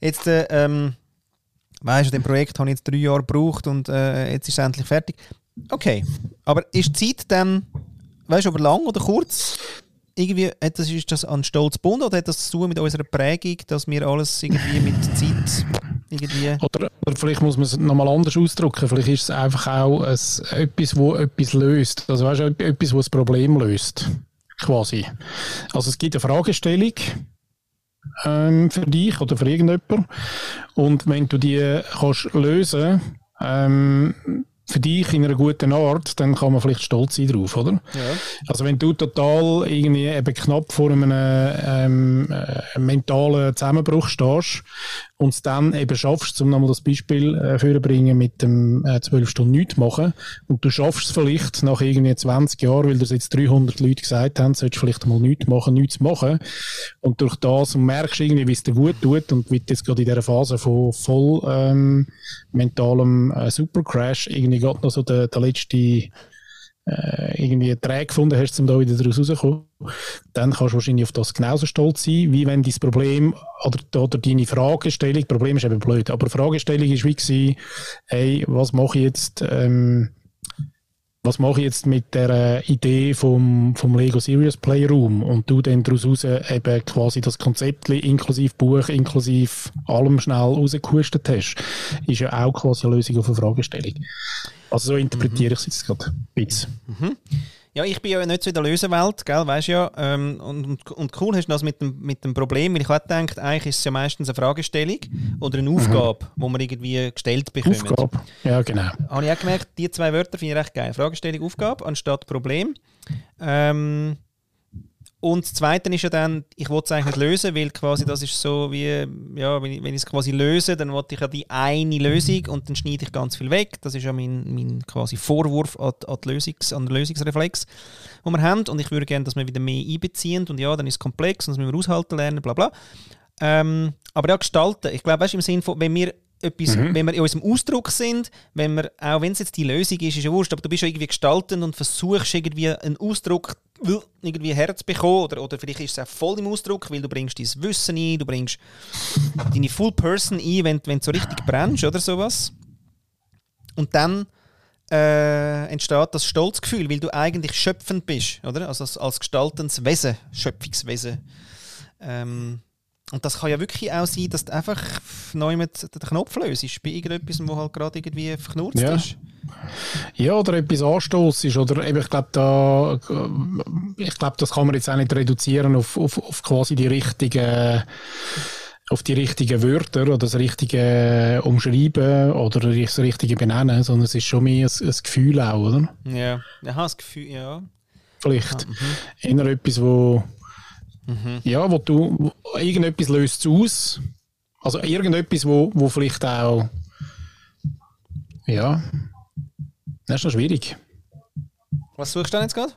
jetzt, äh, ähm, weißt du, dem Projekt habe ich jetzt drei Jahre gebraucht und äh, jetzt ist es endlich fertig. Okay, aber ist die Zeit dann, weißt du, aber lang oder kurz? Irgendwie, hat das, ist das an Stolz gebunden oder hat das zu tun mit unserer Prägung, dass wir alles irgendwie mit Zeit irgendwie... Oder, oder vielleicht muss man es nochmal anders ausdrücken. Vielleicht ist es einfach auch ein, etwas, wo etwas löst. Also weißt du, etwas, wo das Problem löst. Quasi. Also es gibt eine Fragestellung ähm, für dich oder für irgendjemanden. Und wenn du die kannst lösen ähm, für dich in einer guten Art, dann kann man vielleicht stolz sein drauf, oder? Ja. Also wenn du total irgendwie eben knapp vor einem ähm, äh, mentalen Zusammenbruch stehst und es dann eben schaffst, um nochmal das Beispiel äh, vorbringen mit dem äh, 12 Stunden nichts machen. Und du schaffst es vielleicht nach irgendwie 20 Jahren, weil das jetzt 300 Leute gesagt haben, solltest du vielleicht mal nichts machen, nichts machen. Und durch das merkst irgendwie, wie es dir gut tut und wie du jetzt gerade in dieser Phase von voll ähm, mentalem äh, Supercrash irgendwie gerade noch so der, der letzte äh, irgendwie Träg gefunden hast, um da wieder daraus rauszukommen, dann kannst du wahrscheinlich auf das genauso stolz sein, wie wenn dein Problem oder, oder deine Fragestellung, Problem ist eben blöd, aber Fragestellung ist wie gewesen, hey, was mache ich jetzt, ähm, was mache ich jetzt mit der Idee vom, vom Lego Serious Playroom und du dann daraus raus eben quasi das Konzept inklusive Buch, inklusive allem schnell rausgehustet hast, ist ja auch quasi eine Lösung auf eine Fragestellung. Also so interpretiere mhm. ich es jetzt gerade ein bisschen. Mhm. Ja, ich bin ja nicht so in der Lösewelt, gell, weißt ja. Ähm, und, und cool hast du das mit dem, mit dem Problem, weil ich auch gedacht, eigentlich ist es ja meistens eine Fragestellung oder eine Aufgabe, mhm. wo man irgendwie gestellt bekommt. Aufgabe, ja genau. Habe ich auch gemerkt, die zwei Wörter finde ich recht geil. Fragestellung, Aufgabe anstatt Problem. Ähm, und das Zweite ist ja dann, ich wollte es eigentlich nicht lösen, weil quasi das ist so wie, ja, wenn ich, wenn ich es quasi löse, dann wollte ich ja die eine Lösung und dann schneide ich ganz viel weg. Das ist ja mein, mein quasi Vorwurf an, an, Lösungs-, an den Lösungsreflex, den wir haben. Und ich würde gerne, dass wir wieder mehr einbeziehen. Und ja, dann ist es komplex und das müssen wir aushalten lernen, bla bla. Ähm, aber ja, gestalten. Ich glaube, weißt, im Sinne von, wenn wir etwas, mhm. wenn wir in unserem Ausdruck sind, wenn wir, auch wenn es jetzt die Lösung ist, ist ja wurscht, aber du bist ja irgendwie gestaltend und versuchst irgendwie einen Ausdruck irgendwie herzubekommen oder, oder vielleicht ist es auch voll im Ausdruck, weil du bringst dein Wissen ein, du bringst deine Full Person ein, wenn, wenn du so richtig brennst oder sowas. Und dann äh, entsteht das Stolzgefühl, weil du eigentlich schöpfend bist, oder? Also als, als gestaltendes Wesen, Schöpfungswesen. Ähm, und das kann ja wirklich auch sein, dass du einfach neu mit den Knopf löst bei irgendetwas, wo halt gerade irgendwie verknurzt ja. ist. Ja, oder etwas Anstoß ist. Oder eben, ich glaube, da, ich glaube, das kann man jetzt auch nicht reduzieren auf, auf, auf quasi die richtigen auf die richtigen Wörter oder das richtige Umschreiben oder das richtige Benennen, sondern es ist schon mehr ein, ein Gefühl auch, oder? Ja, ja das Gefühl, ja. Vielleicht. Ja, mhm. Eher etwas, wo Mhm. Ja, wo du wo irgendetwas löst aus. Also irgendetwas, wo, wo vielleicht auch ja, das ist noch schwierig. Was suchst du denn jetzt gerade?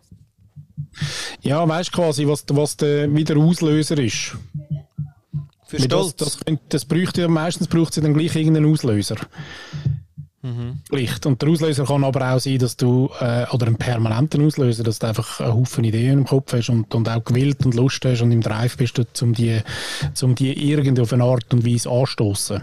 Ja, weißt du quasi, was, was der wieder Auslöser ist. Für Stolz? Das, das, das bräuchte, meistens braucht es dann gleich irgendeinen Auslöser. Pflicht. Und der Auslöser kann aber auch sein, dass du, äh, oder einen permanenten Auslöser, dass du einfach einen Haufen Ideen im Kopf hast und, und auch gewillt und Lust hast und im Drive bist, um die, um die irgendwie auf eine Art und Weise anstoßen.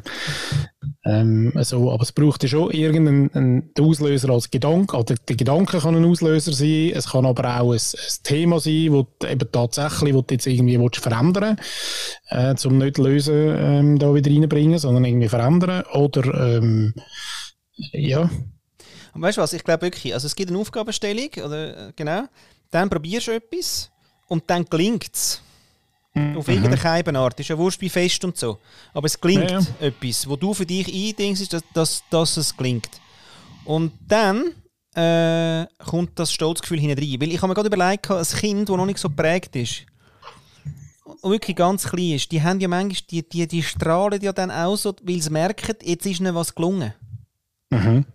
Ähm, also, aber es braucht ja schon irgendeinen Auslöser als Gedanke. Also der Gedanke kann ein Auslöser sein, es kann aber auch ein, ein Thema sein, wo du eben tatsächlich wo du jetzt irgendwie willst verändern äh, um nicht lösen ähm, da wieder reinbringen, sondern irgendwie verändern. Oder ähm, ja. Und weißt du was, ich glaube wirklich, also es gibt eine Aufgabenstellung, oder äh, genau, dann probierst du etwas und dann gelingt es. Mhm. Auf irgendeine Art. Ist ja wurscht wie fest und so. Aber es gelingt ja, ja. etwas, wo du für dich eindenkst, dass, dass, dass es gelingt. Und dann äh, kommt das Stolzgefühl hinein. Weil ich habe mir gerade überlegt, ein Kind, das noch nicht so geprägt ist, und wirklich ganz klein ist, die haben ja manchmal, die, die, die strahlen ja dann auch so, weil sie merken, jetzt ist ihnen was gelungen. Mhm.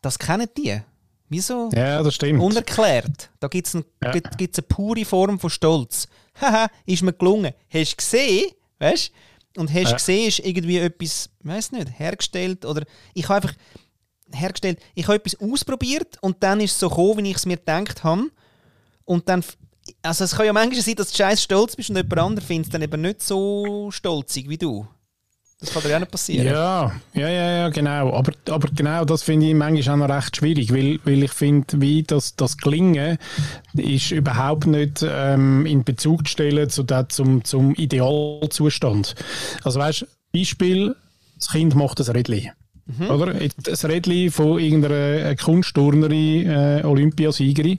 Das kennen die. Wieso? Ja, das stimmt. Unerklärt. Da gibt es ein, ja. eine pure Form von Stolz. Haha, ist mir gelungen. Hast du gesehen? Weißt Und hast du ja. gesehen, ist irgendwie etwas, weiß nicht, hergestellt oder ich habe einfach hergestellt, ich habe etwas ausprobiert und dann ist es so gekommen, wie ich es mir gedacht habe. Und dann, also es kann ja manchmal sein, dass du scheiß stolz bist und jemand anderes findet es dann eben nicht so stolzig wie du. Das kann dir auch nicht passieren. Ja, ja, ja, ja genau. Aber, aber genau das finde ich manchmal auch noch recht schwierig, weil, weil ich finde, wie das, das Gelingen ist überhaupt nicht ähm, in Bezug zu stellen zu der, zum, zum Idealzustand. Also weißt Beispiel, das Kind macht das Rädchen. Mhm. Oder? Das Rädchen von irgendeiner Kunstturnerin, äh, Olympiasiegerin,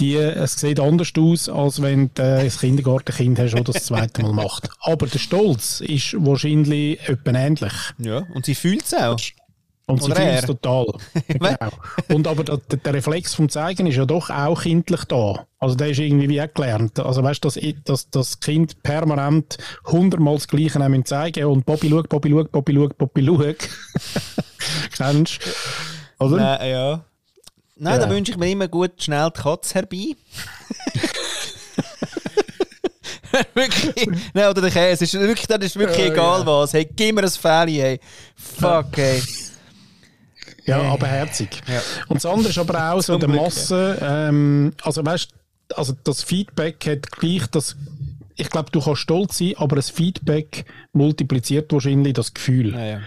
die, es sieht anders aus, als wenn du ein Kindergartenkind hast, das das zweite Mal macht. Aber der Stolz ist wahrscheinlich etwa ähnlich. Ja, und sie fühlt es auch. Und sie fühlt es total. [laughs] genau. Und aber der, der, Reflex vom Zeigen ist ja doch auch kindlich da. Also der ist irgendwie wie gelernt. Also weißt du, dass, dass das Kind permanent hundertmal das Gleiche nehmen zeigen und Bobby schaut, Bobby schaut, Bobby schaut, Bobby schaut. [laughs] Kennst du? Oder? Nein, ja. Nein, ja. da wünsche ich mir immer gut schnell die Katze herbei. [laughs] wirklich. Nein, oder der Käse. Ist wirklich, das ist wirklich ja, egal ja. was. Hey, gib mir ein Fähli, hey. Fuck, hey. Ja, aber herzig. Ja. Und das andere ist aber auch so der Masse, ähm, also weißt also das Feedback hat gleich das, ich glaube, du kannst stolz sein, aber das Feedback multipliziert wahrscheinlich das Gefühl. Ja, ja.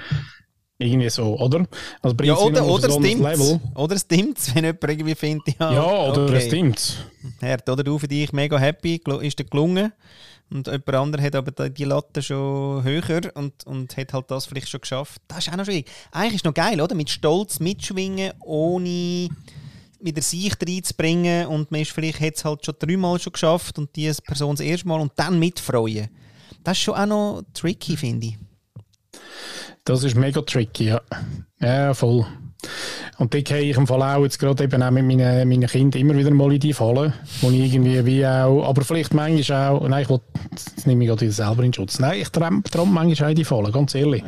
Irgendwie so, oder? Also ja, oder, oder es stimmt Oder es stimmt wenn jemand irgendwie findet, ja, ja oder okay. es stimmt Herd, oder du für dich mega happy, ist dir gelungen und jemand anderer hat aber die Latte schon höher und, und hat halt das vielleicht schon geschafft. Das ist auch noch schwierig. Eigentlich ist es noch geil, oder? Mit Stolz mitschwingen, ohne wieder sich reinzubringen und man ist vielleicht hat es halt schon dreimal schon geschafft und diese Person das erste Mal und dann mitfreuen. Das ist schon auch noch tricky, finde ich. Das ist mega tricky, ja. Ja, voll. Und die gehe ich im Fall auch jetzt gerade eben auch mit meinen, meinen Kindern immer wieder mal in die Falle, wo ich irgendwie wie auch, aber vielleicht manchmal auch, nein, ich will, jetzt nehme ich gerade selber in Schutz. Nein, ich trampe manchmal auch in die Falle, ganz ehrlich.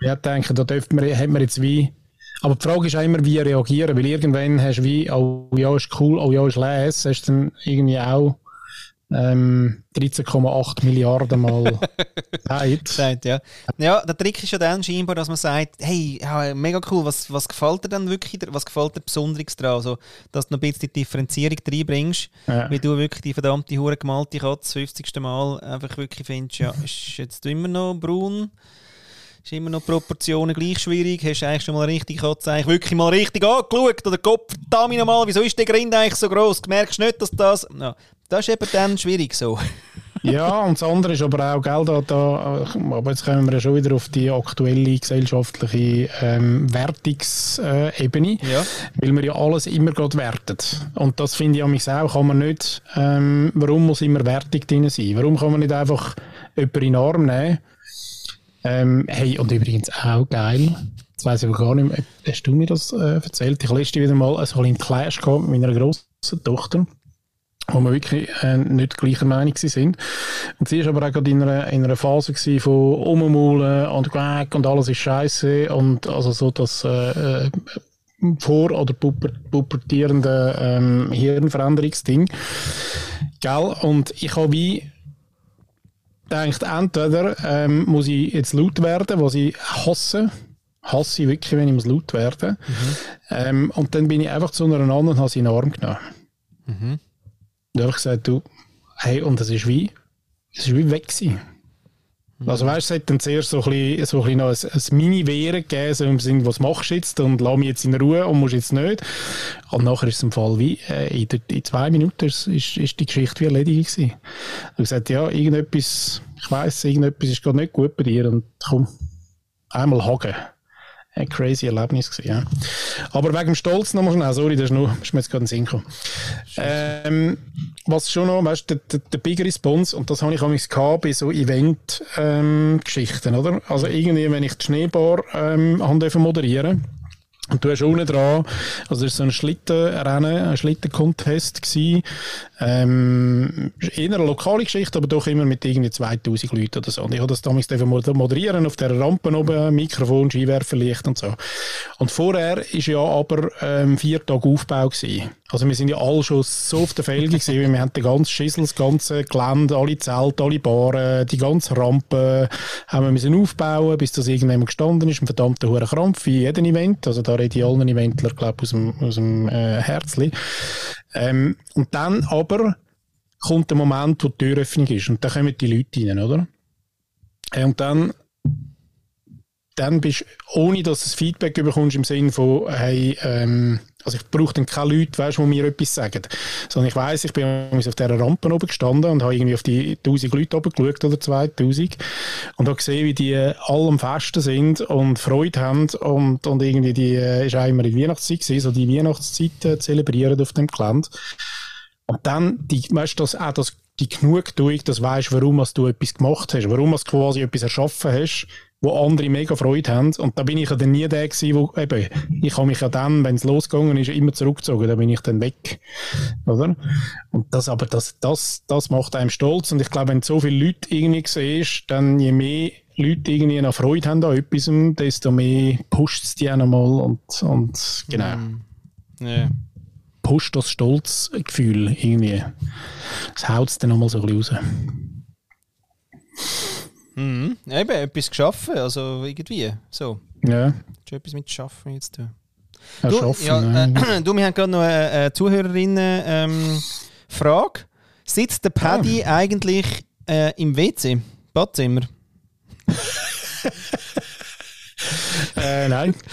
Ja. Ich denke, da dürfte man, hat man jetzt wie, aber die Frage ist auch immer, wie reagieren, weil irgendwann hast du wie, oh ja, ist cool, oh ja, ist les, hast du dann irgendwie auch ähm, 13,8 Milliarden Mal [laughs] Zeit. ja. ja, der Trick ist ja dann scheinbar, dass man sagt, hey, mega cool, was, was gefällt dir dann wirklich, was gefällt dir Besonderes daran? Also, dass du noch ein bisschen die Differenzierung reinbringst, ja. wie du wirklich die verdammte hure gemalte Katze 50. Mal einfach wirklich findest, ja, ist jetzt immer noch braun, ist immer noch Proportionen gleich schwierig, hast du eigentlich schon mal richtig eigentlich wirklich mal richtig angeschaut oder Kopf, verdammt nochmal, wieso ist der Grind eigentlich so groß? Merkst du nicht, dass das... Ja, das ist eben dann schwierig so. [laughs] ja, und das andere ist aber auch, gell, da, da, aber jetzt kommen wir schon wieder auf die aktuelle gesellschaftliche ähm, Wertungsebene, äh, ja. weil man ja alles immer gerade wertet. Und das finde ich auch, kann man nicht, ähm, warum muss immer Wertung drin sein? Warum kann man nicht einfach jemanden in den Arm nehmen? Ähm, hey, und übrigens auch geil, jetzt weiss ich aber gar nicht mehr, hast du mir das äh, erzählt? Ich letzte wieder mal so einen Clash gehabt mit meiner grossen Tochter wo wir wirklich äh, nicht gleicher Meinung sind. Und sie war aber auch gerade in einer, in einer Phase von Ummulen und Quack und alles ist scheiße und also so das äh, äh vor- oder pubertierende ähm, Hirnveränderungsding. Gell? Und ich habe wie gedacht, entweder ähm, muss ich jetzt laut werden, was ich hasse, hasse ich wirklich, wenn ich muss laut werden mhm. ähm, und dann bin ich einfach zu einer anderen und habe sie in den Arm genommen. Mhm. Und einfach gesagt, du, hey, und es ist wie, es ist wie weg gewesen. Mhm. Also weißt es hat dann zuerst so ein bisschen, so ein, bisschen noch ein, ein Mini-Wehren gegeben, so im Sinne, was machst du jetzt und lass mich jetzt in Ruhe und musst jetzt nicht. Und nachher ist es im Fall wie, äh, in, der, in, zwei Minuten ist, ist, die Geschichte wie erledigt gewesen. Und gesagt, ja, irgendetwas, ich weiss, irgendetwas ist gerade nicht gut bei dir und komm, einmal hagen ein crazy Erlebnis gewesen, ja. Aber wegen dem Stolz nochmal schnell, sorry, das ist, nur, ist mir jetzt gerade in den Sinn gekommen. Ähm, was schon noch, weißt du, der, der, Big Response, und das habe ich auch bei so Event-Geschichten, ähm, oder? Also irgendwie, wenn ich die Schneebar ähm, moderieren und du hast unten dran, also das war so ein Schlittenrennen, ein Schlittencontest gewesen, ähm, eher eine lokale Geschichte, aber doch immer mit irgendwie 2000 Leuten oder so. Und ich habe das damals moderieren auf der Rampe oben, Mikrofon, Skiwerferlicht und so. Und vorher ist ja aber ähm, vier Tage Aufbau gewesen. Also wir sind ja alle schon so auf der Felge gewesen, weil wir haben den ganzen Schissel, das ganze Gelände, alle Zelte, alle Baren, die ganze Rampe haben wir müssen aufbauen, bis das irgendjemand gestanden ist, ein verdammter hoher Krampf wie jeden Event. Also da rede ich allen Eventler, glaube aus dem, aus dem äh, Herzli. Ähm, und dann aber kommt der Moment, wo die Türöffnung ist und dann kommen die Leute rein, oder? Äh, und dann dann bist ohne dass du das Feedback bekommst im Sinne von, hey, ähm, also ich brauche dann keine Leute, weißt, die mir etwas sagen. Sondern ich weiss, ich bin auf dieser Rampe oben gestanden und habe irgendwie auf die 1000 Leute oben geschaut oder 2000 und habe gesehen, wie die alle am Festen sind und Freude haben und, und irgendwie die, äh, ist auch immer die Weihnachtszeit gewesen, so die Weihnachtszeit äh, zelebrieren auf dem Gelände. Und dann, die, weißt du, das, auch das, die Genugtuung, dass du weißt, warum du etwas gemacht hast, warum du quasi etwas erschaffen hast, wo andere mega Freude haben. Und da bin ich ja dann nie der gewesen, wo, eben, ich habe mich ja dann, wenn es losgegangen ist, immer zurückgezogen, da bin ich dann weg. Oder? Und das, aber das, das, das macht einem stolz. Und ich glaube, wenn du so viele Leute irgendwie siehst, dann je mehr Leute irgendwie noch Freude haben an etwas, desto mehr pusht es die auch nochmal und, und genau. Mm. Yeah. Pusht das Stolzgefühl irgendwie. Das haut es dann nochmal so ein bisschen raus. Mhm. Eben, etwas geschaffen, also irgendwie. So. Ja. Du etwas mit Schaffen jetzt tun? Ja, du, schaffen, ja, äh, [clears throat] du, wir haben gerade noch eine, eine Zuhörerinnen-Frage. Ähm, Sitzt der Paddy ah. eigentlich äh, im WC? Badzimmer? äh, [laughs] nein. [laughs]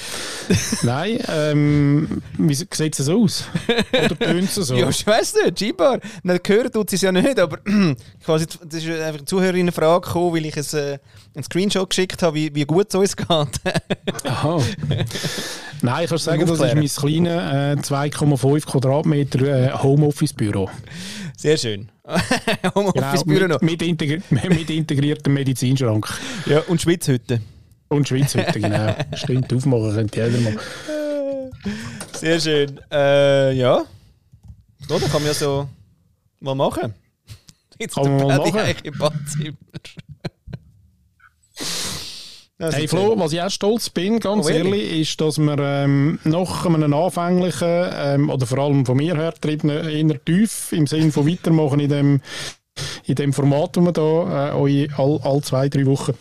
[laughs] Nein, ähm, wie sieht es aus? Oder tönt es so? [laughs] ja, ich weiß nicht, Gibar. Nein, hören tut es ja nicht, aber [clears throat] quasi, das ist einfach eine Zuhörerin-Frage gekommen, weil ich ein, äh, einen Screenshot geschickt habe, wie, wie gut es uns geht. [laughs] Aha. Nein, ich kann sagen, das ist mein kleines äh, 2,5 Quadratmeter äh, Homeoffice-Büro. Sehr schön. Homeoffice-Büro genau, mit, mit, integri mit integriertem Medizinschrank. Ja, und Schwitzhütte. Und Schweizhütte, genau. [laughs] Stimmt, aufmachen könnte jeder mal. Sehr schön. Äh, ja. Oder kann man ja so mal machen. [laughs] Jetzt kann man mal machen. Im Badzimmer. hey Flo, was ich auch stolz bin, ganz oh, ehrlich, ist, dass wir ähm, nach einem anfänglichen ähm, oder vor allem von mir her getriebenen inner tief im Sinne von weitermachen in dem, in dem Format, wo wir da äh, euch all, all zwei, drei Wochen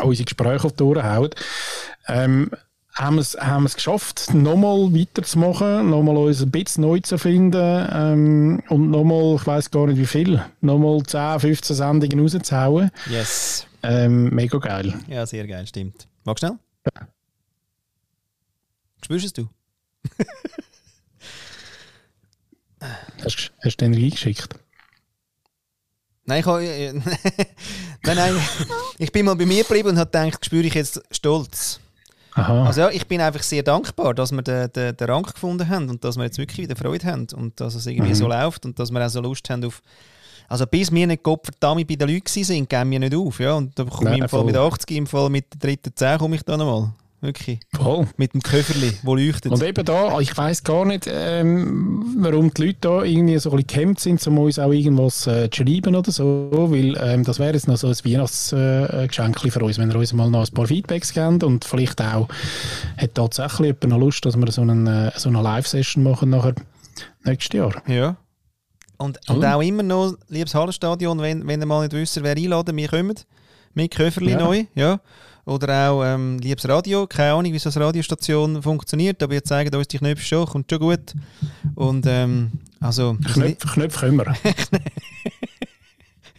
unsere Gespräche auf die Ohren hauen, ähm, haben wir es haben geschafft, nochmal weiterzumachen, nochmal uns ein bisschen neu zu erfinden ähm, und nochmal, ich weiß gar nicht wie viel, nochmal 10, 15 Sendungen rauszuhauen. Yes. Ähm, mega geil. Ja, sehr geil, stimmt. Mag schnell? Ja. Spürst es du? hast, hast du den reingeschickt? Nein, ich, habe, äh, [laughs] nein, nein, ich bin mal bei mir geblieben und habe gedacht, spüre ich jetzt Stolz. Aha. Also ja, ich bin einfach sehr dankbar, dass wir den, den, den Rang gefunden haben und dass wir jetzt wirklich wieder Freude haben und dass es irgendwie mhm. so läuft und dass wir auch so Lust haben auf... Also bis wir nicht Gott verdammt bei den Leuten waren, geben wir nicht auf. Ja? Und da komme ich im Fall mit 80, im Fall mit der dritten 10 komme ich da nochmal. Wirklich. Voll. Mit dem Köfferli, wo leuchtet. Und eben da, ich weiß gar nicht, ähm, warum die Leute da irgendwie so ein bisschen gehemmt sind, um uns auch irgendwas äh, zu schreiben oder so, weil ähm, das wäre jetzt noch so ein Weihnachtsgeschenk äh, für uns, wenn ihr uns mal noch ein paar Feedbacks gebt und vielleicht auch hat tatsächlich jemand noch Lust, dass wir so, einen, äh, so eine Live-Session machen nachher nächstes Jahr. Ja. Und, und auch immer noch, liebes Hallenstadion, wenn, wenn ihr mal nicht wisst, wer einladen, wir kommen mit Köfferli ja. neu, ja. Oder auch ähm, liebes Radio, keine Ahnung, wie so eine Radiostation funktioniert, aber wir zeigen uns die Knöpfe schon, kommt schon gut. Und ähm, also... Knöpfe, Knöpfe können wir. [laughs]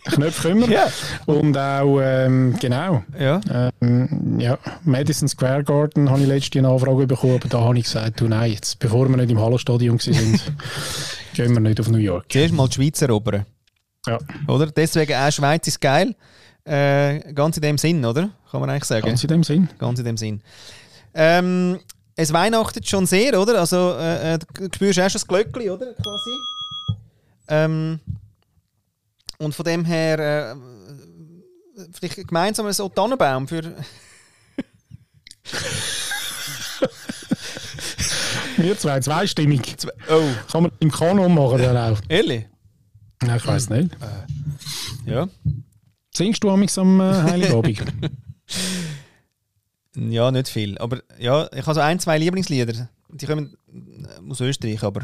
Knöpfe können wir. Ja. Und auch, ähm, genau. Ja. Ähm, ja, Madison Square Garden habe ich letzte eine Anfrage bekommen, aber da habe ich gesagt, du nein, jetzt, bevor wir nicht im Hallenstadion waren, [laughs] gehen wir nicht auf New York. Zuerst mal die Schweiz erobern. Ja. Oder? Deswegen auch Schweiz ist geil. Äh, ganz in dem Sinn, oder? Kann man eigentlich sagen. Ganz in dem Sinn. Ganz in dem Sinn. Ähm, es weihnachtet schon sehr, oder? Also, äh, äh du spürst auch schon das Glöckchen, oder? Quasi. Ähm, und von dem her, äh, vielleicht gemeinsam so Tannenbaum für. [laughs] Wir zwei, zweistimmig. Zwei, oh. Kann man im Kanon machen, dann auch. Ehrlich? Nein, ich weiß nicht. Äh, ja. Singst du amigs am äh, Heiligabend? [laughs] [laughs] ja, nicht viel. Aber ja, ich habe so ein, zwei Lieblingslieder. Die kommen äh, aus Österreich, aber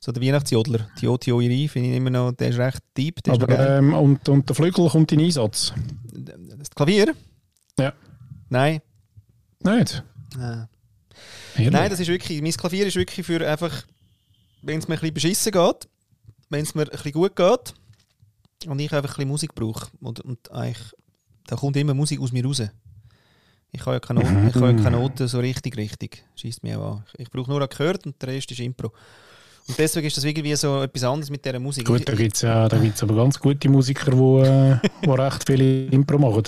so der Weihnachtsjodler, die Otio Iri, finde ich immer noch, der ist recht deep. Der aber, ähm, und, und der Flügel kommt in Einsatz? Das Klavier? Ja. Nein. Nicht? Ah. Nein, das ist wirklich, mein Klavier ist wirklich für einfach, wenn es mir ein bisschen beschissen geht, wenn es mir ein bisschen gut geht, und ich einfach ein bisschen Musik brauche. Und, und eigentlich, da kommt immer Musik aus mir raus. Ich habe ja keine, Noten, ich habe ja keine Noten so richtig, richtig. Schießt mir auch an. Ich, ich brauche nur gehört und der Rest ist Impro. Und deswegen ist das irgendwie so etwas anderes mit dieser Musik. Gut, da gibt es ja, da gibt's aber ganz gute Musiker, die äh, wo recht viele Impro machen.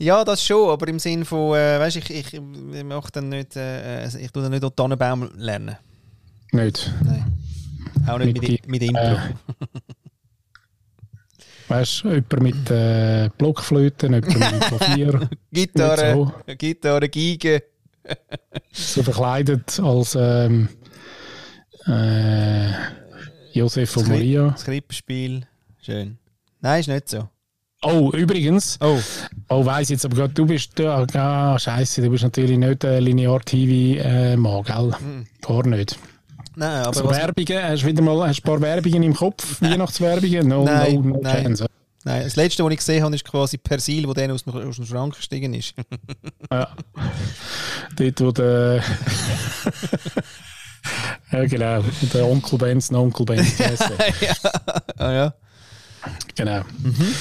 Ja, das schon, aber im Sinn von, äh, weißt ich, ich, ich mache dann nicht, äh, also ich tue dann nicht auch Tannenbaum lernen. Nicht? Nein. Auch nicht mit, mit, mit Impro. Äh, [laughs] weißt du, jemand mit äh, Blockflöten, jemand mit [laughs] Klavier. Gitarre, so. Gitarre, Geige. [laughs] so verkleidet als ähm, äh, Josef und Maria. Das Krippenspiel. Schön. Nein, ist nicht so. Oh, übrigens. Oh. Oh, weiss jetzt, aber du bist, ah, scheiße, du bist natürlich nicht ein Linear-TV-Mann, gell? Mm. Gar nicht. Nein, aber. So Werbungen, hast du wieder mal hast ein paar Werbungen im Kopf? [laughs] Weihnachtswerbungen? No, nein, no, no nein. Chance. Nein, das letzte, was ich gesehen habe, ist quasi Persil, wo der aus dem, aus dem Schrank gestiegen ist. [laughs] ja. Dort, wo der. [laughs] Ja, genau. Der Onkel Benz, der Onkel Benz. ja. Ah, ja. Genau. Mhm.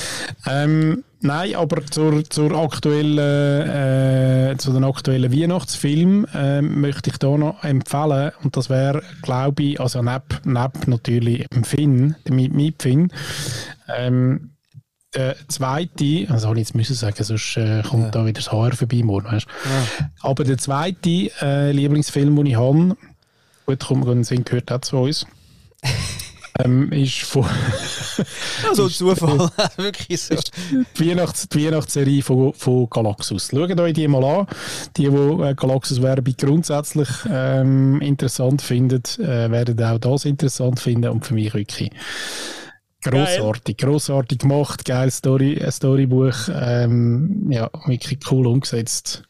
Ähm, nein, aber zur, zur aktuellen, äh, zu den aktuellen Weihnachtsfilm äh, möchte ich da noch empfehlen und das wäre, glaube ich, also neben, neben natürlich dem Finn, dem Mietfinn, ähm, der zweite, also habe ich jetzt müssen sagen, sonst äh, kommt ja. da wieder das Haar vorbei morgen, weißt? Ja. Aber der zweite äh, Lieblingsfilm, den ich habe, gut, kommt Sinn gehört auch zu uns. [laughs] ähm, ist von. also Zufall, wirklich so. Die, Weihnachts-, die Weihnachtsserie von, von Galaxus. Schaut euch die mal an. Die, die äh, Galaxus-Werbung grundsätzlich ähm, interessant finden, äh, werden auch das interessant finden und für mich wirklich. Grossartig, grossartig gemacht, geil Story, äh, Storybuch, ähm, ja, wirklich cool umgesetzt.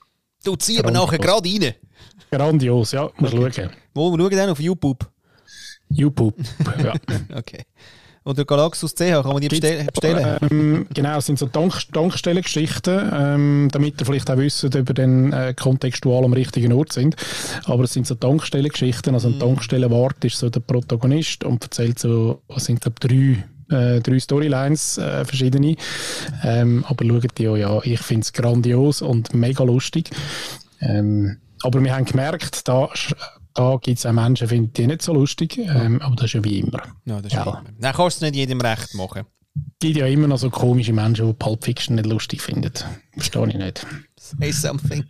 Du ziehst aber nachher gerade rein. Grandios, ja, muss okay. schauen. Wo, wir schauen dann auf YouTube. YouTube, ja. [laughs] okay. Oder Galaxus CH, kann man die bestellen? Ähm, genau, es sind so Dank Tankstellengeschichten, ähm, damit ihr vielleicht auch wisst, ob ihr dann äh, kontextual am richtigen Ort sind. Aber es sind so Tankstellengeschichten, also ein mm. Tankstellenwart ist so der Protagonist und erzählt so, was sind da drei äh, drei Storylines, äh, verschiedene. Ähm, aber schaut die auch, ja, ich finde es grandios und mega lustig. Ähm, aber wir haben gemerkt, da, da gibt es auch Menschen, finden die nicht so lustig, ähm, aber das ist ja wie immer. Ja, das ist ja. Wie immer. Dann kannst du es nicht jedem recht machen. Es gibt ja immer noch so komische Menschen, die Pulp Fiction nicht lustig finden. Verstehe ich nicht. Say something.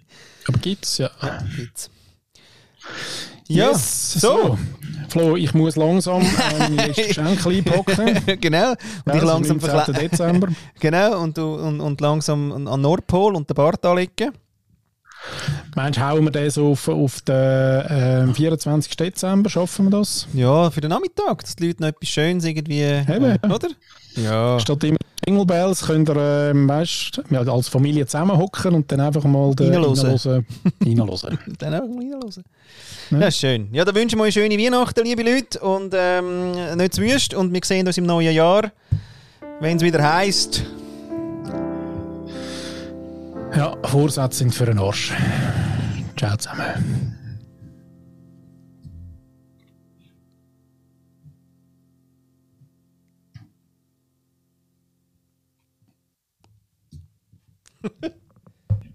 Aber gibt's ja. Ja, gibt's. Ja, yes, so. so. Flo, ich muss langsam ähm, Geschenk einpacken. [laughs] genau. Und ja, ich langsam Dezember. [laughs] genau, und, du, und, und langsam an Nordpol und den Bart anlegen. Meinst du, hauen wir das auf, auf den äh, 24. Dezember? Schaffen wir das? Ja, für den Nachmittag, dass die Leute noch etwas Schönes irgendwie. Eben, oder? Ja. Statt immer Jingle Bells könnt ihr äh, weißt, als Familie zusammenhocken und dann einfach mal reinhören. reinhören. [laughs] dann einfach mal reinhören. Ja. ja, schön. Ja, dann wünschen wir euch eine schöne Weihnachten, liebe Leute. Und ähm, nicht zu wüst. Und wir sehen uns im neuen Jahr, wenn es wieder heisst. Ja, Vorsätze sind für den Arsch. Ciao zusammen. [laughs]